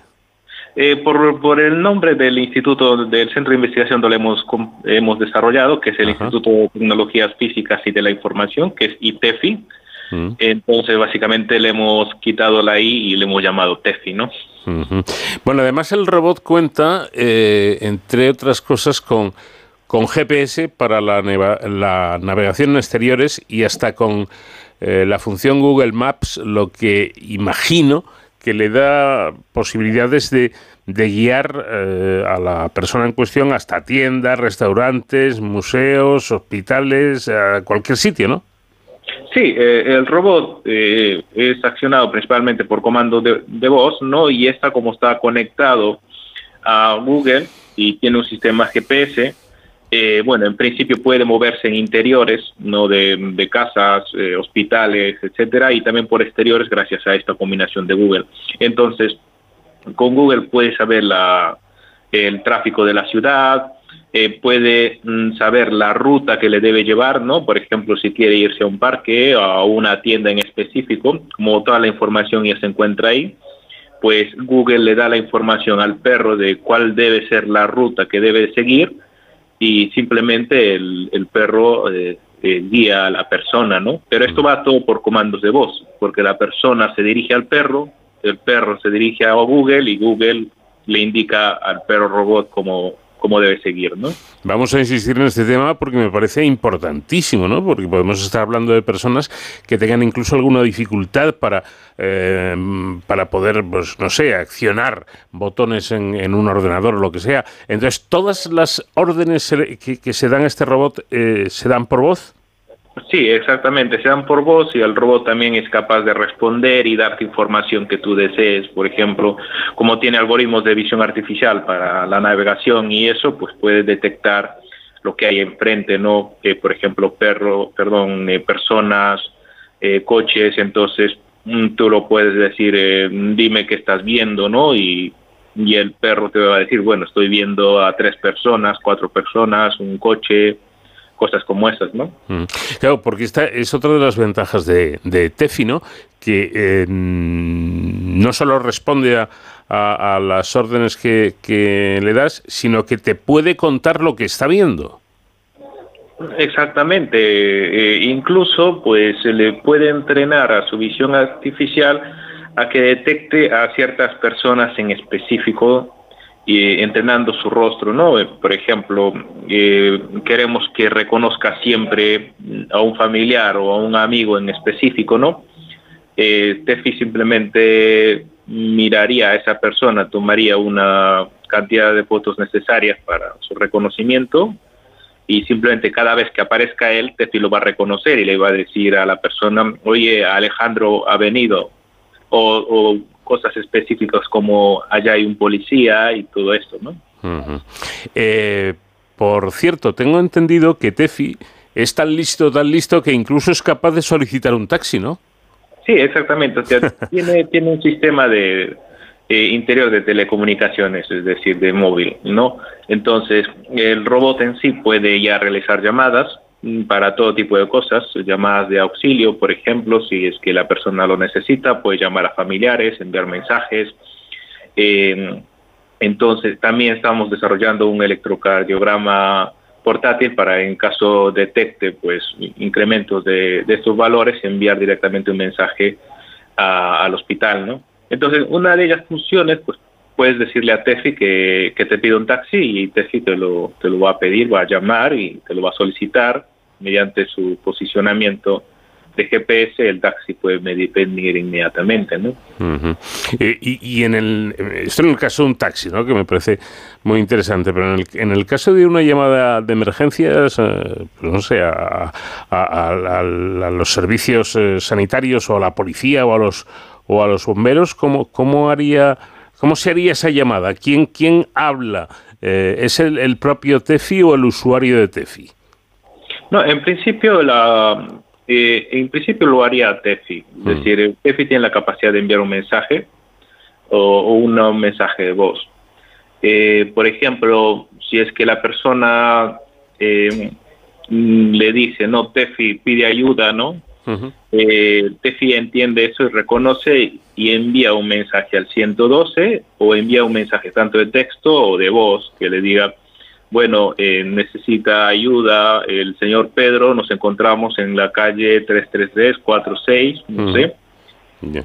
Eh, por, el nombre del instituto, del centro de investigación donde hemos, hemos desarrollado, que es el Instituto de Tecnologías Físicas y de la Información, que es ITEFI. Mm. Entonces, básicamente le hemos quitado la I y le hemos llamado TEFI, ¿no? Bueno, además el robot cuenta, entre otras cosas, con con GPS para la, la navegación en exteriores y hasta con eh, la función Google Maps, lo que imagino que le da posibilidades de, guiar eh, a la persona en cuestión hasta tiendas, restaurantes, museos, hospitales, a cualquier sitio, ¿no? Sí, eh, el robot es accionado principalmente por comando de, voz, ¿no? Y está como está conectado a Google y tiene un sistema GPS, eh, bueno, en principio puede moverse en interiores, no de, casas, eh, hospitales, etcétera, y también por exteriores gracias a esta combinación de Google. Entonces, con Google puede saber la, el tráfico de la ciudad, eh, puede mm, saber la ruta que le debe llevar, ¿no? Por ejemplo, si quiere irse a un parque o a una tienda en específico, como toda la información ya se encuentra ahí, pues Google le da la información al perro de cuál debe ser la ruta que debe seguir y simplemente el, el perro eh, eh, guía a la persona, ¿no? Pero esto va todo por comandos de voz, porque la persona se dirige al perro, el perro se dirige a Google y Google le indica al perro robot cómo, cómo debe seguir, ¿no? Vamos a insistir en este tema porque me parece importantísimo, ¿no? Porque podemos estar hablando de personas que tengan incluso alguna dificultad para, eh, para poder, pues no sé, accionar botones en, un ordenador o lo que sea. Entonces, ¿todas las órdenes que, se dan a este robot eh, se dan por voz? Sí, exactamente, se dan por voz y el robot también es capaz de responder y darte información que tú desees. Por ejemplo, como tiene algoritmos de visión artificial para la navegación y eso, pues puede detectar lo que hay enfrente, ¿no? Eh, por ejemplo, perro, perdón, eh, personas, eh, coches, entonces mm, tú lo puedes decir, dime qué estás viendo, ¿no? Y, y el perro te va a decir, bueno, estoy viendo a tres personas, cuatro personas, un coche, cosas como esas, ¿no? Mm. Claro, porque esta es otra de las ventajas de, de Tefi, ¿no? Que eh, no solo responde a, las órdenes que, le das, sino que te puede contar lo que está viendo. Exactamente, eh, incluso pues se le puede entrenar a su visión artificial a que detecte a ciertas personas en específico y entrenando su rostro, ¿no? Eh, por ejemplo, eh, queremos que reconozca siempre a un familiar o a un amigo en específico, ¿no? Eh, Tefi simplemente miraría a esa persona, tomaría una cantidad de fotos necesarias para su reconocimiento y simplemente cada vez que aparezca él, Tefi lo va a reconocer y le va a decir a la persona, oye, Alejandro ha venido, o cosas específicas como allá hay un policía y todo esto, ¿no? Eh, por cierto, tengo entendido que Tefi es tan listo, tan listo que incluso es capaz de solicitar un taxi, ¿no? Sí, exactamente. tiene, tiene un sistema de, eh, interior de telecomunicaciones, es decir, de móvil, ¿no? Entonces, el robot en sí puede ya realizar llamadas para todo tipo de cosas, llamadas de auxilio, por ejemplo, si es que la persona lo necesita, puede llamar a familiares, enviar mensajes. Eh, entonces, también estamos desarrollando un electrocardiograma portátil para en caso detecte pues incrementos de, estos valores enviar directamente un mensaje al hospital, ¿no? Entonces, una de ellas funciones, pues puedes decirle a Tefi que, que te pida un taxi y Tefi te lo, te lo va a pedir, va a llamar y te lo va a solicitar mediante su posicionamiento de GPS el taxi puede venir inmediatamente, ¿no? Eh, y, en el esto en el caso de un taxi, ¿no? Que me parece muy interesante, pero en el, en el caso de una llamada de emergencias, eh, pues no sé, a, los servicios eh, sanitarios o a la policía o a los o a los bomberos, ¿cómo, cómo haría cómo se haría esa llamada? ¿Quién quién habla? ¿Es el, el propio TEFI o el usuario de TEFI? No, en principio la eh, en principio lo haría Tefi, es mm. decir, Tefi tiene la capacidad de enviar un mensaje o, un mensaje de voz. Eh, por ejemplo, si es que la persona eh, le dice, no, Tefi pide ayuda, ¿no? Tefi entiende eso y reconoce y envía un mensaje al 112 o envía un mensaje tanto de texto o de voz que le diga, bueno, eh, necesita ayuda el señor Pedro, nos encontramos en la calle 33346, no sé,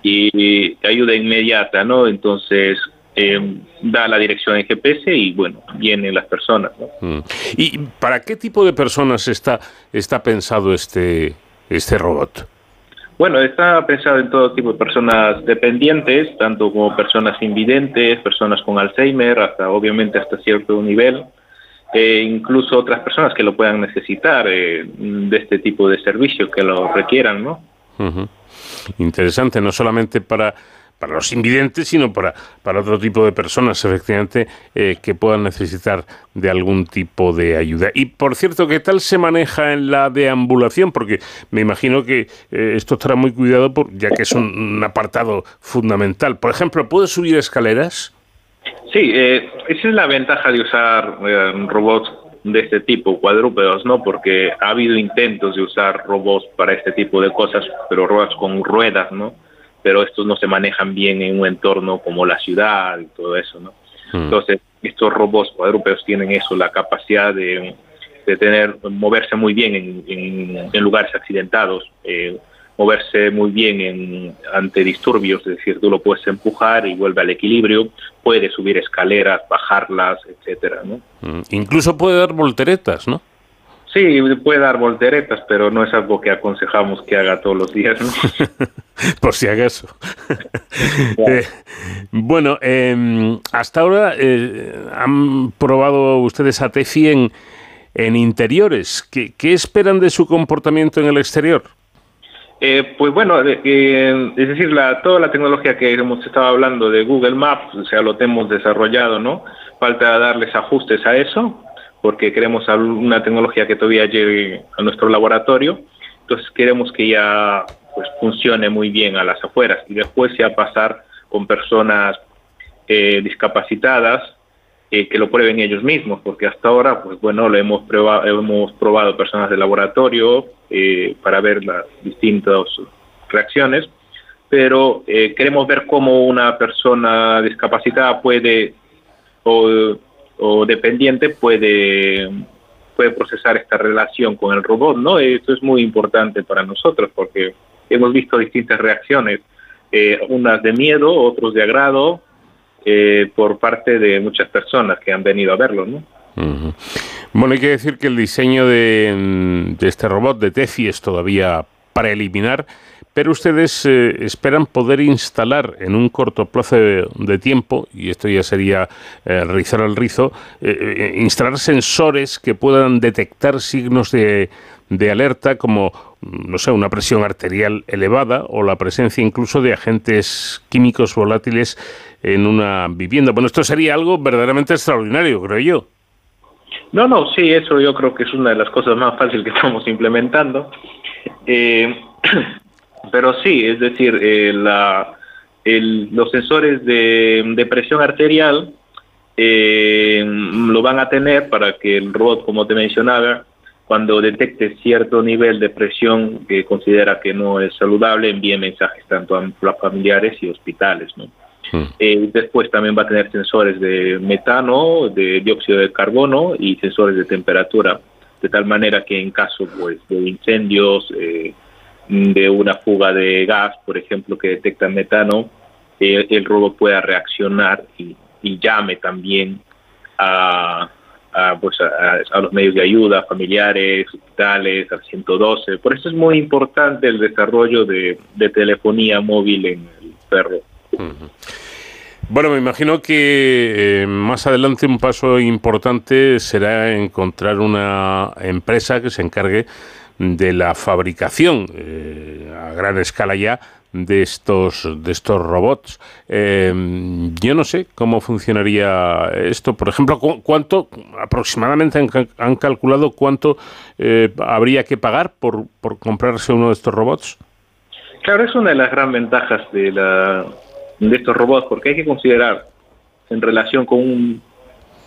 y, ayuda inmediata, ¿no? Entonces, eh, da la dirección en GPS y bueno, vienen las personas. ¿no? ¿Y para qué tipo de personas está, está pensado este, este robot? Bueno, está pensado en todo tipo de personas dependientes, tanto como personas invidentes, personas con Alzheimer, hasta obviamente hasta cierto nivel e incluso otras personas que lo puedan necesitar eh, de este tipo de servicio, que lo requieran, ¿no? Interesante, no solamente para, para los invidentes, sino para, para otro tipo de personas, efectivamente, eh, que puedan necesitar de algún tipo de ayuda. Y, por cierto, ¿qué tal se maneja en la deambulación? Porque me imagino que eh, esto estará muy cuidado, por, ya que es un apartado fundamental. Por ejemplo, ¿puede subir escaleras? Sí, eh, esa es la ventaja de usar eh, robots de este tipo, cuadrúpedos, ¿no? Porque ha habido intentos de usar robots para este tipo de cosas, pero robots con ruedas, ¿no? Pero estos no se manejan bien en un entorno como la ciudad y todo eso, ¿no? Hmm. Entonces, estos robots cuadrúpedos tienen eso, la capacidad de, de tener, moverse muy bien en, en, lugares accidentados. Eh, moverse muy bien en, ante disturbios, es decir, tú lo puedes empujar y vuelve al equilibrio, puede subir escaleras, bajarlas, etcétera, ¿no? Mm, incluso puede dar volteretas, ¿no? Sí, puede dar volteretas, pero no es algo que aconsejamos que haga todos los días, ¿no? Por si acaso. eh, bueno, eh, hasta ahora eh, han probado ustedes a Tefi en, en interiores. ¿Qué, ¿Qué esperan de su comportamiento en el exterior? Eh, pues bueno, eh, es decir, la, toda la tecnología que hemos estado hablando de Google Maps, o sea, lo hemos desarrollado, ¿no? Falta darles ajustes a eso, porque queremos una tecnología que todavía llegue a nuestro laboratorio. Entonces queremos que ya pues funcione muy bien a las afueras y después ya pasar con personas eh, discapacitadas eh, que lo prueben ellos mismos, porque hasta ahora, pues bueno, lo hemos probado, hemos probado personas de laboratorio eh, para ver las distintas reacciones, pero eh, queremos ver cómo una persona discapacitada puede o, o, dependiente puede puede procesar esta relación con el robot, ¿no? Esto es muy importante para nosotros porque hemos visto distintas reacciones, unas de miedo, otros de agrado, eh, por parte de muchas personas que han venido a verlo, ¿no? Bueno, hay que decir que el diseño de, este robot de Tefi es todavía para eliminar, pero ustedes eh, esperan poder instalar en un corto plazo de, tiempo, y esto ya sería eh, rizar el rizo, instalar sensores que puedan detectar signos de, de alerta como, no sé, una presión arterial elevada o la presencia incluso de agentes químicos volátiles en una vivienda. Bueno, esto sería algo verdaderamente extraordinario, creo yo. No, no, sí, eso yo creo que es una de las cosas más fáciles que estamos implementando. Eh, pero sí, es decir, eh, la, los sensores de, presión arterial eh, lo van a tener para que el robot, como te mencionaba, cuando detecte cierto nivel de presión que considera que no es saludable, envíe mensajes tanto a familiares y hospitales. ¿no? Hmm. Eh, después también va a tener sensores de metano, de dióxido de carbono y sensores de temperatura, de tal manera que en caso pues, de incendios, eh, de una fuga de gas, por ejemplo, que detecta metano, el robot pueda reaccionar y, llame también a, pues a, los medios de ayuda, familiares, hospitales, al 112. Por eso es muy importante el desarrollo de, telefonía móvil en el perro. Bueno, me imagino que eh, más adelante un paso importante será encontrar una empresa que se encargue de la fabricación eh, a gran escala ya de estos de estos robots. Eh, yo no sé cómo funcionaría esto. Por ejemplo, cuánto aproximadamente han, calculado cuánto habría que pagar por, por comprarse uno de estos robots. Claro, es una de las grandes ventajas de la de estos robots, porque hay que considerar en relación con un,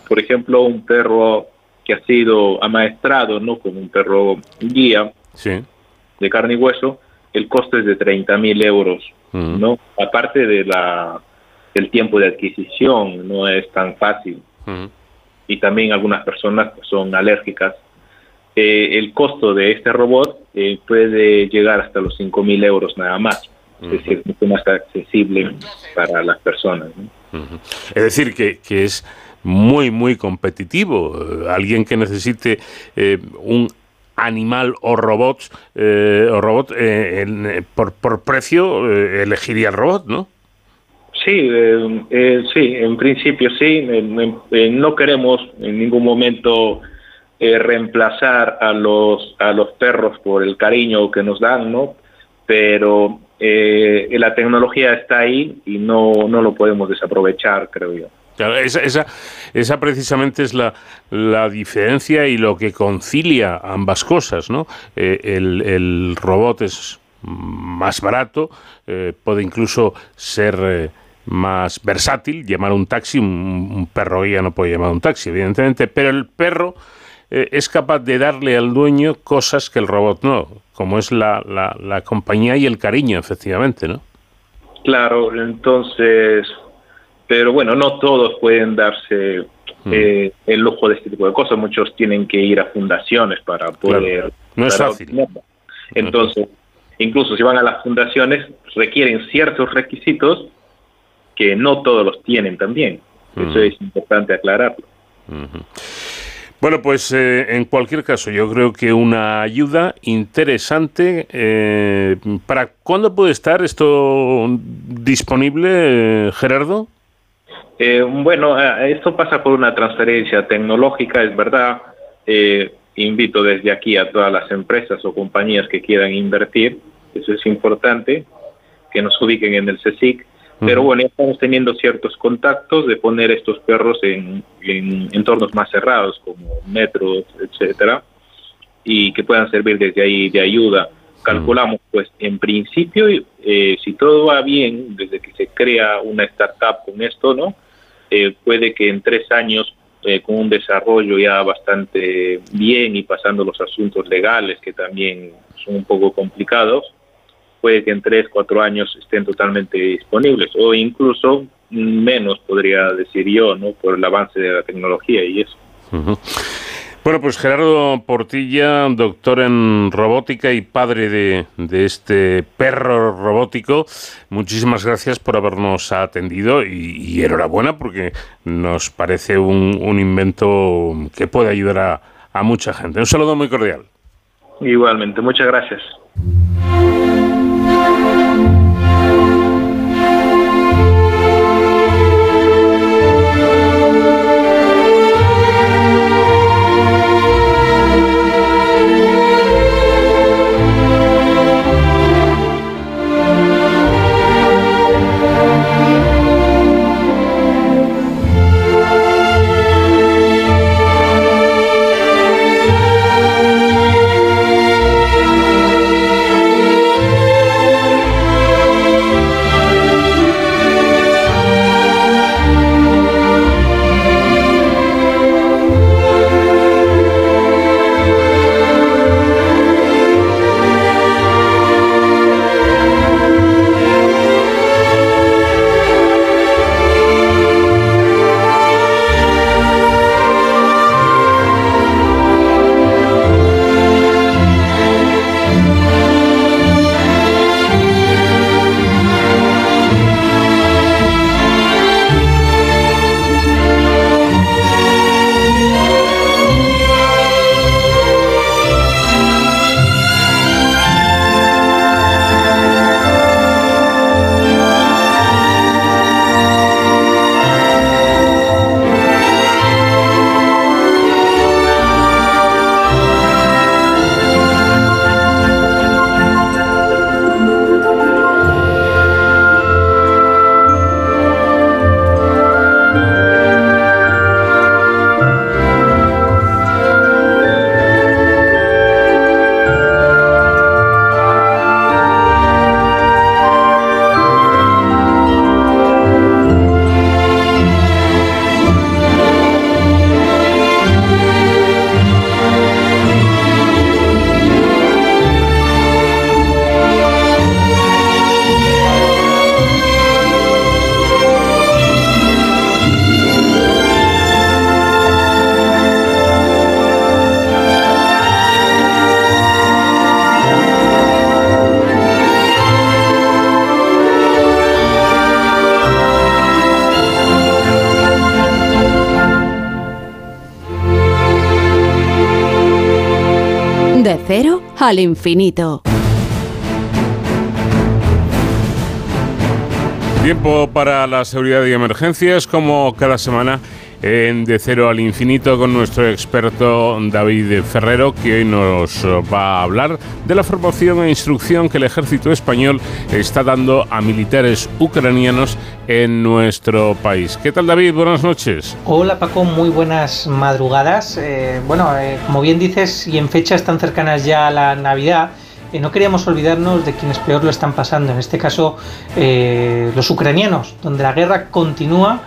por ejemplo, un perro que ha sido amaestrado, ¿no? Como un perro guía de carne y hueso, el costo es de 30 mil euros, ¿no? Aparte de la, del tiempo de adquisición, no es tan fácil. Y también algunas personas son alérgicas. Eh, el costo de este robot eh, puede llegar hasta los 5 mil euros nada más es decir, mucho más accesible para las personas. Es decir, que, que, es muy, muy competitivo. Alguien que necesite eh, un animal o robots eh, o robot eh, por, por precio elegiría el robot, ¿no? Sí, sí, en principio sí. no queremos en ningún momento reemplazar a los a los perros por el cariño que nos dan, ¿no? Pero eh, la tecnología está ahí y no, no lo podemos desaprovechar, creo yo. Esa, esa, esa, precisamente es la, la, diferencia y lo que concilia ambas cosas, ¿no? Eh, el, el, robot es más barato, eh, puede incluso ser eh, más versátil, llamar un taxi, un, perro guía no puede llamar un taxi, evidentemente, pero el perro es capaz de darle al dueño cosas que el robot no como es la, la, compañía y el cariño, efectivamente, ¿no? Claro, entonces, pero bueno, no todos pueden darse mm. eh, el lujo de este tipo de cosas, muchos tienen que ir a fundaciones para poder... No es fácil. Entonces, incluso si van a las fundaciones, requieren ciertos requisitos que no todos los tienen también. Eso es importante aclararlo. Bueno, pues eh, en cualquier caso, yo creo que una ayuda interesante. Eh, ¿Para cuándo puede estar esto disponible, Gerardo? Eh, bueno, esto pasa por una transferencia tecnológica, es verdad. invito desde aquí a todas las empresas o compañías que quieran invertir, eso es importante, que nos ubiquen en el CSIC pero bueno, ya estamos teniendo ciertos contactos de poner estos perros en, entornos más cerrados, como metros, etcétera, y que puedan servir desde ahí de ayuda. Calculamos, pues, en principio, eh, si todo va bien, desde que se crea una startup con esto, ¿no? Eh, puede que en tres años, eh, con un desarrollo ya bastante bien y pasando los asuntos legales, que también son un poco complicados, puede que en tres, cuatro años estén totalmente disponibles o incluso menos, podría decir yo, ¿no? por el avance de la tecnología y eso. Bueno, pues Gerardo Portilla, doctor en robótica y padre de, este perro robótico, muchísimas gracias por habernos atendido y, enhorabuena porque nos parece un, invento que puede ayudar a, a mucha gente. Un saludo muy cordial. Igualmente, muchas gracias. Al infinito. Tiempo para la seguridad y emergencias, como cada semana en De Cero al Infinito con nuestro experto David Ferrero, que hoy nos va a hablar de la formación e instrucción que el ejército español está dando a militares ucranianos en nuestro país. ¿Qué tal David? Buenas noches. Hola Paco, muy buenas madrugadas. Eh, bueno, eh, como bien dices, y en fechas tan cercanas ya a la Navidad, eh, no queríamos olvidarnos de quienes peor lo están pasando, en este caso los ucranianos, donde la guerra continúa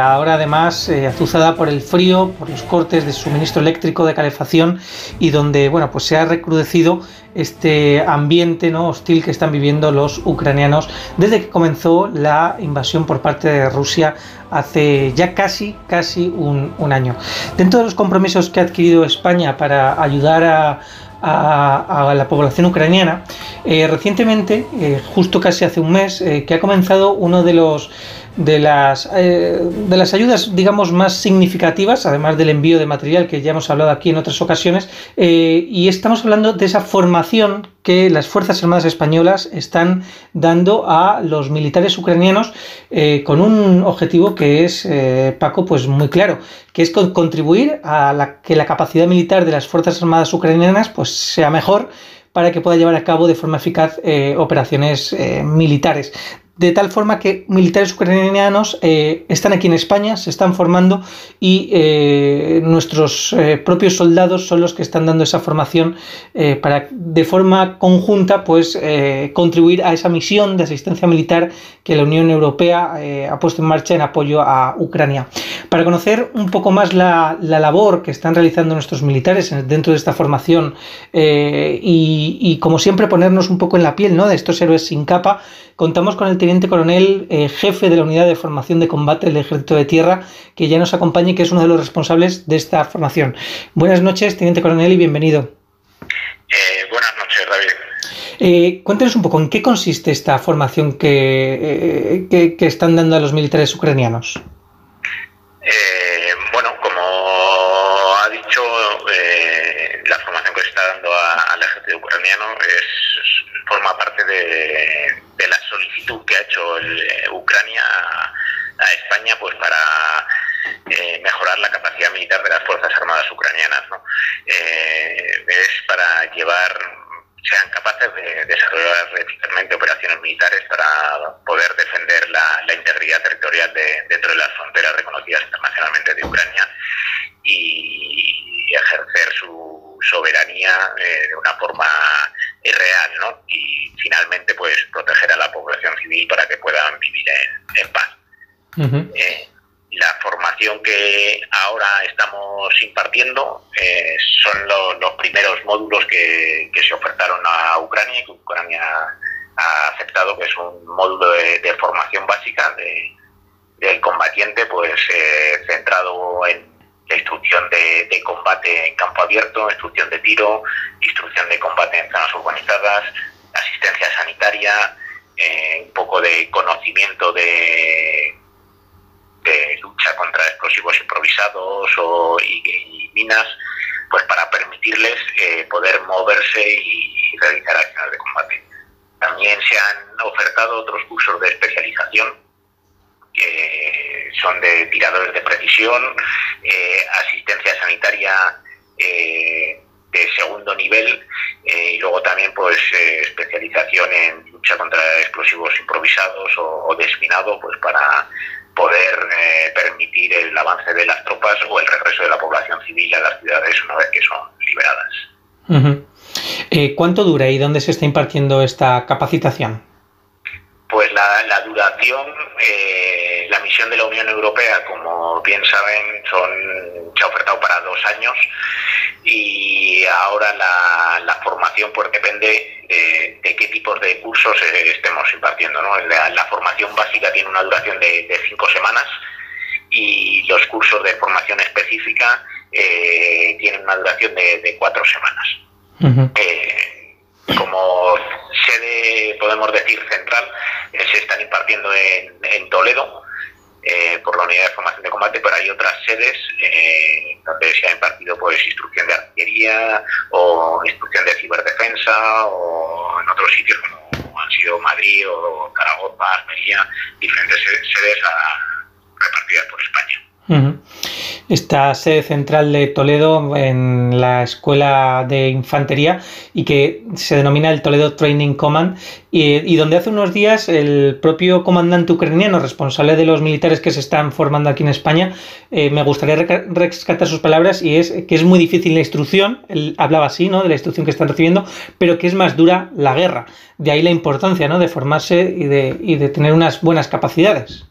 ahora además azuzada por el frío, por los cortes de suministro eléctrico, de calefacción y donde bueno, pues se ha recrudecido este ambiente ¿no? hostil que están viviendo los ucranianos desde que comenzó la invasión por parte de Rusia hace ya casi, casi un, año. Dentro de los compromisos que ha adquirido España para ayudar a, la población ucraniana, eh, recientemente, justo casi hace un mes, que ha comenzado uno de los de las, eh, de las ayudas, digamos, más significativas, además del envío de material que ya hemos hablado aquí en otras ocasiones, eh, y estamos hablando de esa formación que las Fuerzas Armadas Españolas están dando a los militares ucranianos eh, con un objetivo que es, Paco, pues muy claro, que es contribuir a la, que la capacidad militar de las Fuerzas Armadas ucranianas pues, sea mejor para que pueda llevar a cabo de forma eficaz operaciones militares de tal forma que militares ucranianos eh, están aquí en España, se están formando y eh, nuestros eh, propios soldados son los que están dando esa formación para de forma conjunta pues contribuir a esa misión de asistencia militar que la Unión Europea ha puesto en marcha en apoyo a Ucrania. Para conocer un poco más la, labor que están realizando nuestros militares dentro de esta formación y, y, como siempre ponernos un poco en la piel ¿no? de estos héroes sin capa, contamos con el teniente coronel, eh, jefe de la unidad de formación de combate del Ejército de Tierra, que ya nos acompaña y que es uno de los responsables de esta formación. Buenas noches, teniente coronel, y bienvenido. Eh, buenas noches, David. Eh, cuéntenos un poco en qué consiste esta formación que, que, están dando a los militares ucranianos. bueno, como ha dicho, la formación que se está dando al ejército ucraniano es, forma parte de, la solicitud que ha hecho eh, Ucrania a, España pues para eh, mejorar la capacidad militar de las Fuerzas Armadas ucranianas. Eh, es para llevar, sean capaces de desarrollar eficazmente operaciones militares para poder defender la, integridad territorial dentro de las fronteras reconocidas internacionalmente de Ucrania y ejercer su soberanía de una forma real, ¿no? Y finalmente, pues proteger a la población civil para que puedan vivir en, paz. Eh, la formación que ahora estamos impartiendo eh, son los primeros módulos que, se ofertaron a Ucrania y que Ucrania ha aceptado, que es un módulo de, formación básica del combatiente, pues eh, centrado en instrucción de, combate en campo abierto, instrucción de tiro, instrucción de combate en zonas urbanizadas, asistencia sanitaria, eh, un poco de conocimiento de, lucha contra explosivos improvisados o, y, minas, pues para permitirles eh, poder moverse y realizar acciones de combate. También se han ofertado otros cursos de especialización son de tiradores de precisión, eh, asistencia sanitaria eh, de segundo nivel eh, y luego también pues especialización en lucha contra explosivos improvisados o, desminado pues para poder permitir el avance de las tropas o el regreso de la población civil a las ciudades una vez que son liberadas. ¿Cuánto dura y dónde se está impartiendo esta capacitación? Pues la, duración, eh, la misión de la Unión Europea, como bien saben, son, se ha ofertado para dos años y ahora la, formación pues depende de, qué tipos de cursos eh, estemos impartiendo. ¿no? La, formación básica tiene una duración de, cinco semanas y los cursos de formación específica eh, tienen una duración de, cuatro semanas. Como sede, podemos decir, central, se están impartiendo en, Toledo eh, por la Unidad de Formación de Combate, pero hay otras sedes, eh, donde se ha impartido pues instrucción de artillería o instrucción de ciberdefensa o en otros sitios como han sido Madrid o Zaragoza, Almería, diferentes sedes repartidas por España esta sede central de Toledo en la Escuela de Infantería y que se denomina el Toledo Training Command y, donde hace unos días el propio comandante ucraniano responsable de los militares que se están formando aquí en España, eh, me gustaría rescatar sus palabras y es que es muy difícil la instrucción, él hablaba así, ¿no? De la instrucción que están recibiendo, pero que es más dura la guerra. De ahí la importancia, ¿no? De formarse y de, y de tener unas buenas capacidades.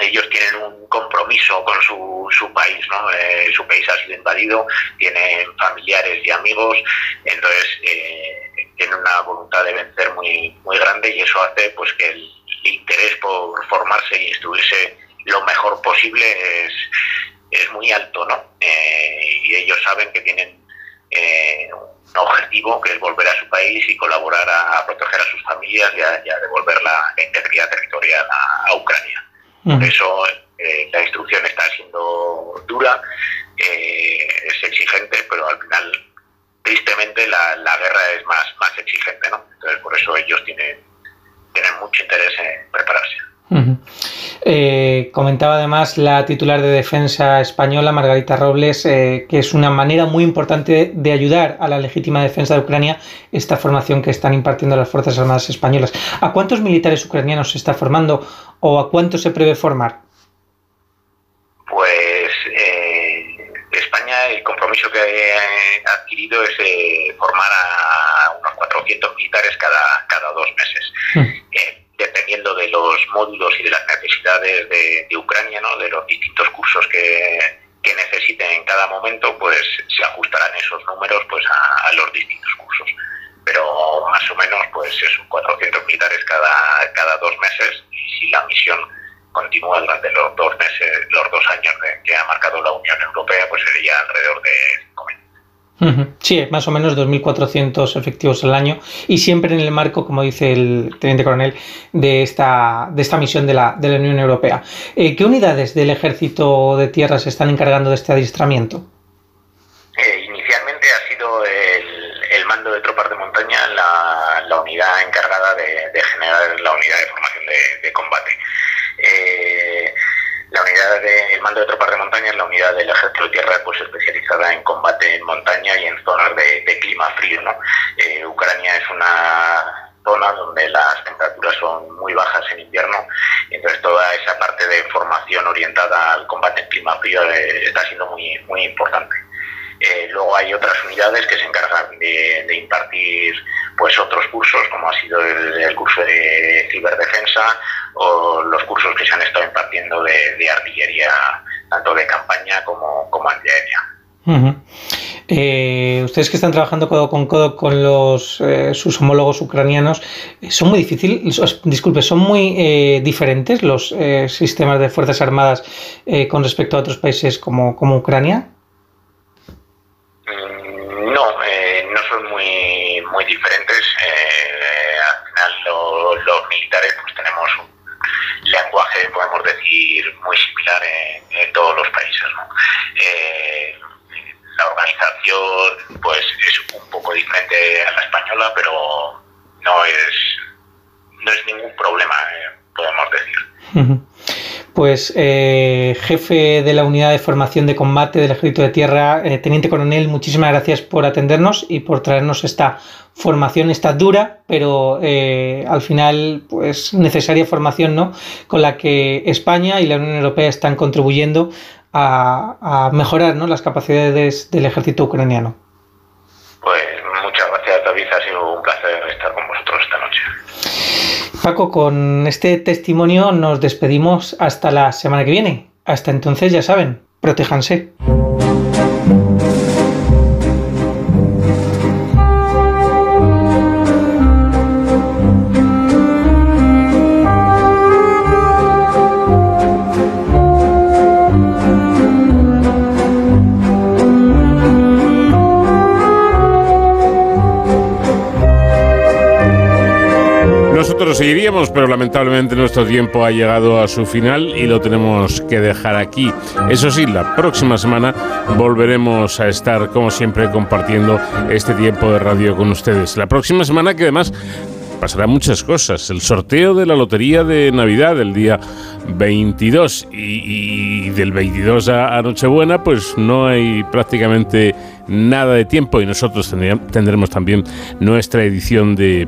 Ellos tienen un compromiso con su, su país, ¿no? Eh, su país ha sido invadido, tienen familiares y amigos, entonces eh, tienen una voluntad de vencer muy, muy grande y eso hace pues que el interés por formarse y instruirse lo mejor posible es, es muy alto, ¿no? Eh, y ellos saben que tienen un objetivo que es volver a su país y colaborar a, proteger a sus familias y a, devolver la, integridad territorial a Ucrania. Por eso eh, la instrucción está siendo dura, eh, es exigente, pero al final, tristemente, la, la, guerra es más, más exigente, ¿no? Entonces, por eso ellos tienen, tienen mucho interés en prepararse. Eh, comentaba además la titular de defensa española, Margarita Robles, eh, que es una manera muy importante de ayudar a la legítima defensa de Ucrania esta formación que están impartiendo las Fuerzas Armadas españolas. ¿A cuántos militares ucranianos se está formando o a cuántos se prevé formar? Pues eh, España, el compromiso que ha adquirido es formar a unos 400 militares cada, cada dos meses. Hmm dependiendo de los módulos y de las necesidades de, Ucrania, ¿no? de los distintos cursos que, que, necesiten en cada momento, pues se ajustarán esos números pues a, los distintos cursos. Pero más o menos pues es 400 militares cada, cada dos meses y si la misión continúa durante los dos meses, los dos años que ha marcado la Unión Europea, pues sería alrededor de 5.000. Sí, más o menos 2.400 efectivos al año y siempre en el marco, como dice el teniente coronel, de esta, de esta misión de la, de la Unión Europea. Eh, ¿Qué unidades del ejército de tierra se están encargando de este adiestramiento? Eh, inicialmente ha sido el, mando de tropas de montaña la, unidad encargada de, generar la unidad de formación de, combate. Eh, la unidad del mando de tropas de montaña es la unidad del ejército de tierra pues especializada en combate en montaña y en zonas de, clima frío. ¿no? Eh, Ucrania es una zona donde las temperaturas son muy bajas en invierno y entonces toda esa parte de formación orientada al combate en clima frío eh, está siendo muy, muy importante. Eh, luego hay otras unidades que se encargan de, impartir pues otros cursos, como ha sido el, curso de ciberdefensa o los cursos que se han estado impartiendo de, artillería, tanto de campaña como, como antiaérea. Eh, ustedes que están trabajando codo con codo con los, eh, sus homólogos ucranianos, ¿son muy difíciles, disculpe, son muy diferentes los sistemas de Fuerzas Armadas con respecto a otros países como, como Ucrania? Pues tenemos un lenguaje, podemos decir, muy similar en, todos los países. Eh, la organización pues es un poco diferente a la española, pero no es, no es ningún problema, eh, podemos decir pues eh, jefe de la unidad de formación de combate del Ejército de Tierra, Teniente Coronel, muchísimas gracias por atendernos y por traernos esta formación, esta dura, pero eh, al final pues necesaria formación, ¿no? Con la que España y la Unión Europea están contribuyendo a, a mejorar ¿no? las capacidades del ejército ucraniano. Pues muchas gracias, David. Ha sido un placer estar con vosotros esta noche. Paco, con este testimonio nos despedimos hasta la semana que viene. Hasta entonces, ya saben, protéjanse. Nosotros seguiríamos, pero lamentablemente nuestro tiempo ha llegado a su final y lo tenemos que dejar aquí. Eso sí, la próxima semana volveremos a estar, como siempre, compartiendo este tiempo de radio con ustedes. La próxima semana que además pasarán muchas cosas. El sorteo de la lotería de Navidad del día 22 y, del 22 a, Nochebuena, pues no hay prácticamente nada de tiempo y nosotros tendremos también nuestra edición de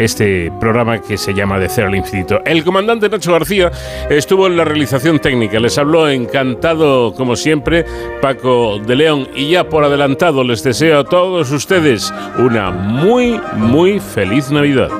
este programa que se llama De Cero al Infinito. El comandante Nacho García estuvo en la realización técnica, les habló encantado como siempre Paco de León y ya por adelantado les deseo a todos ustedes una muy, muy feliz Navidad.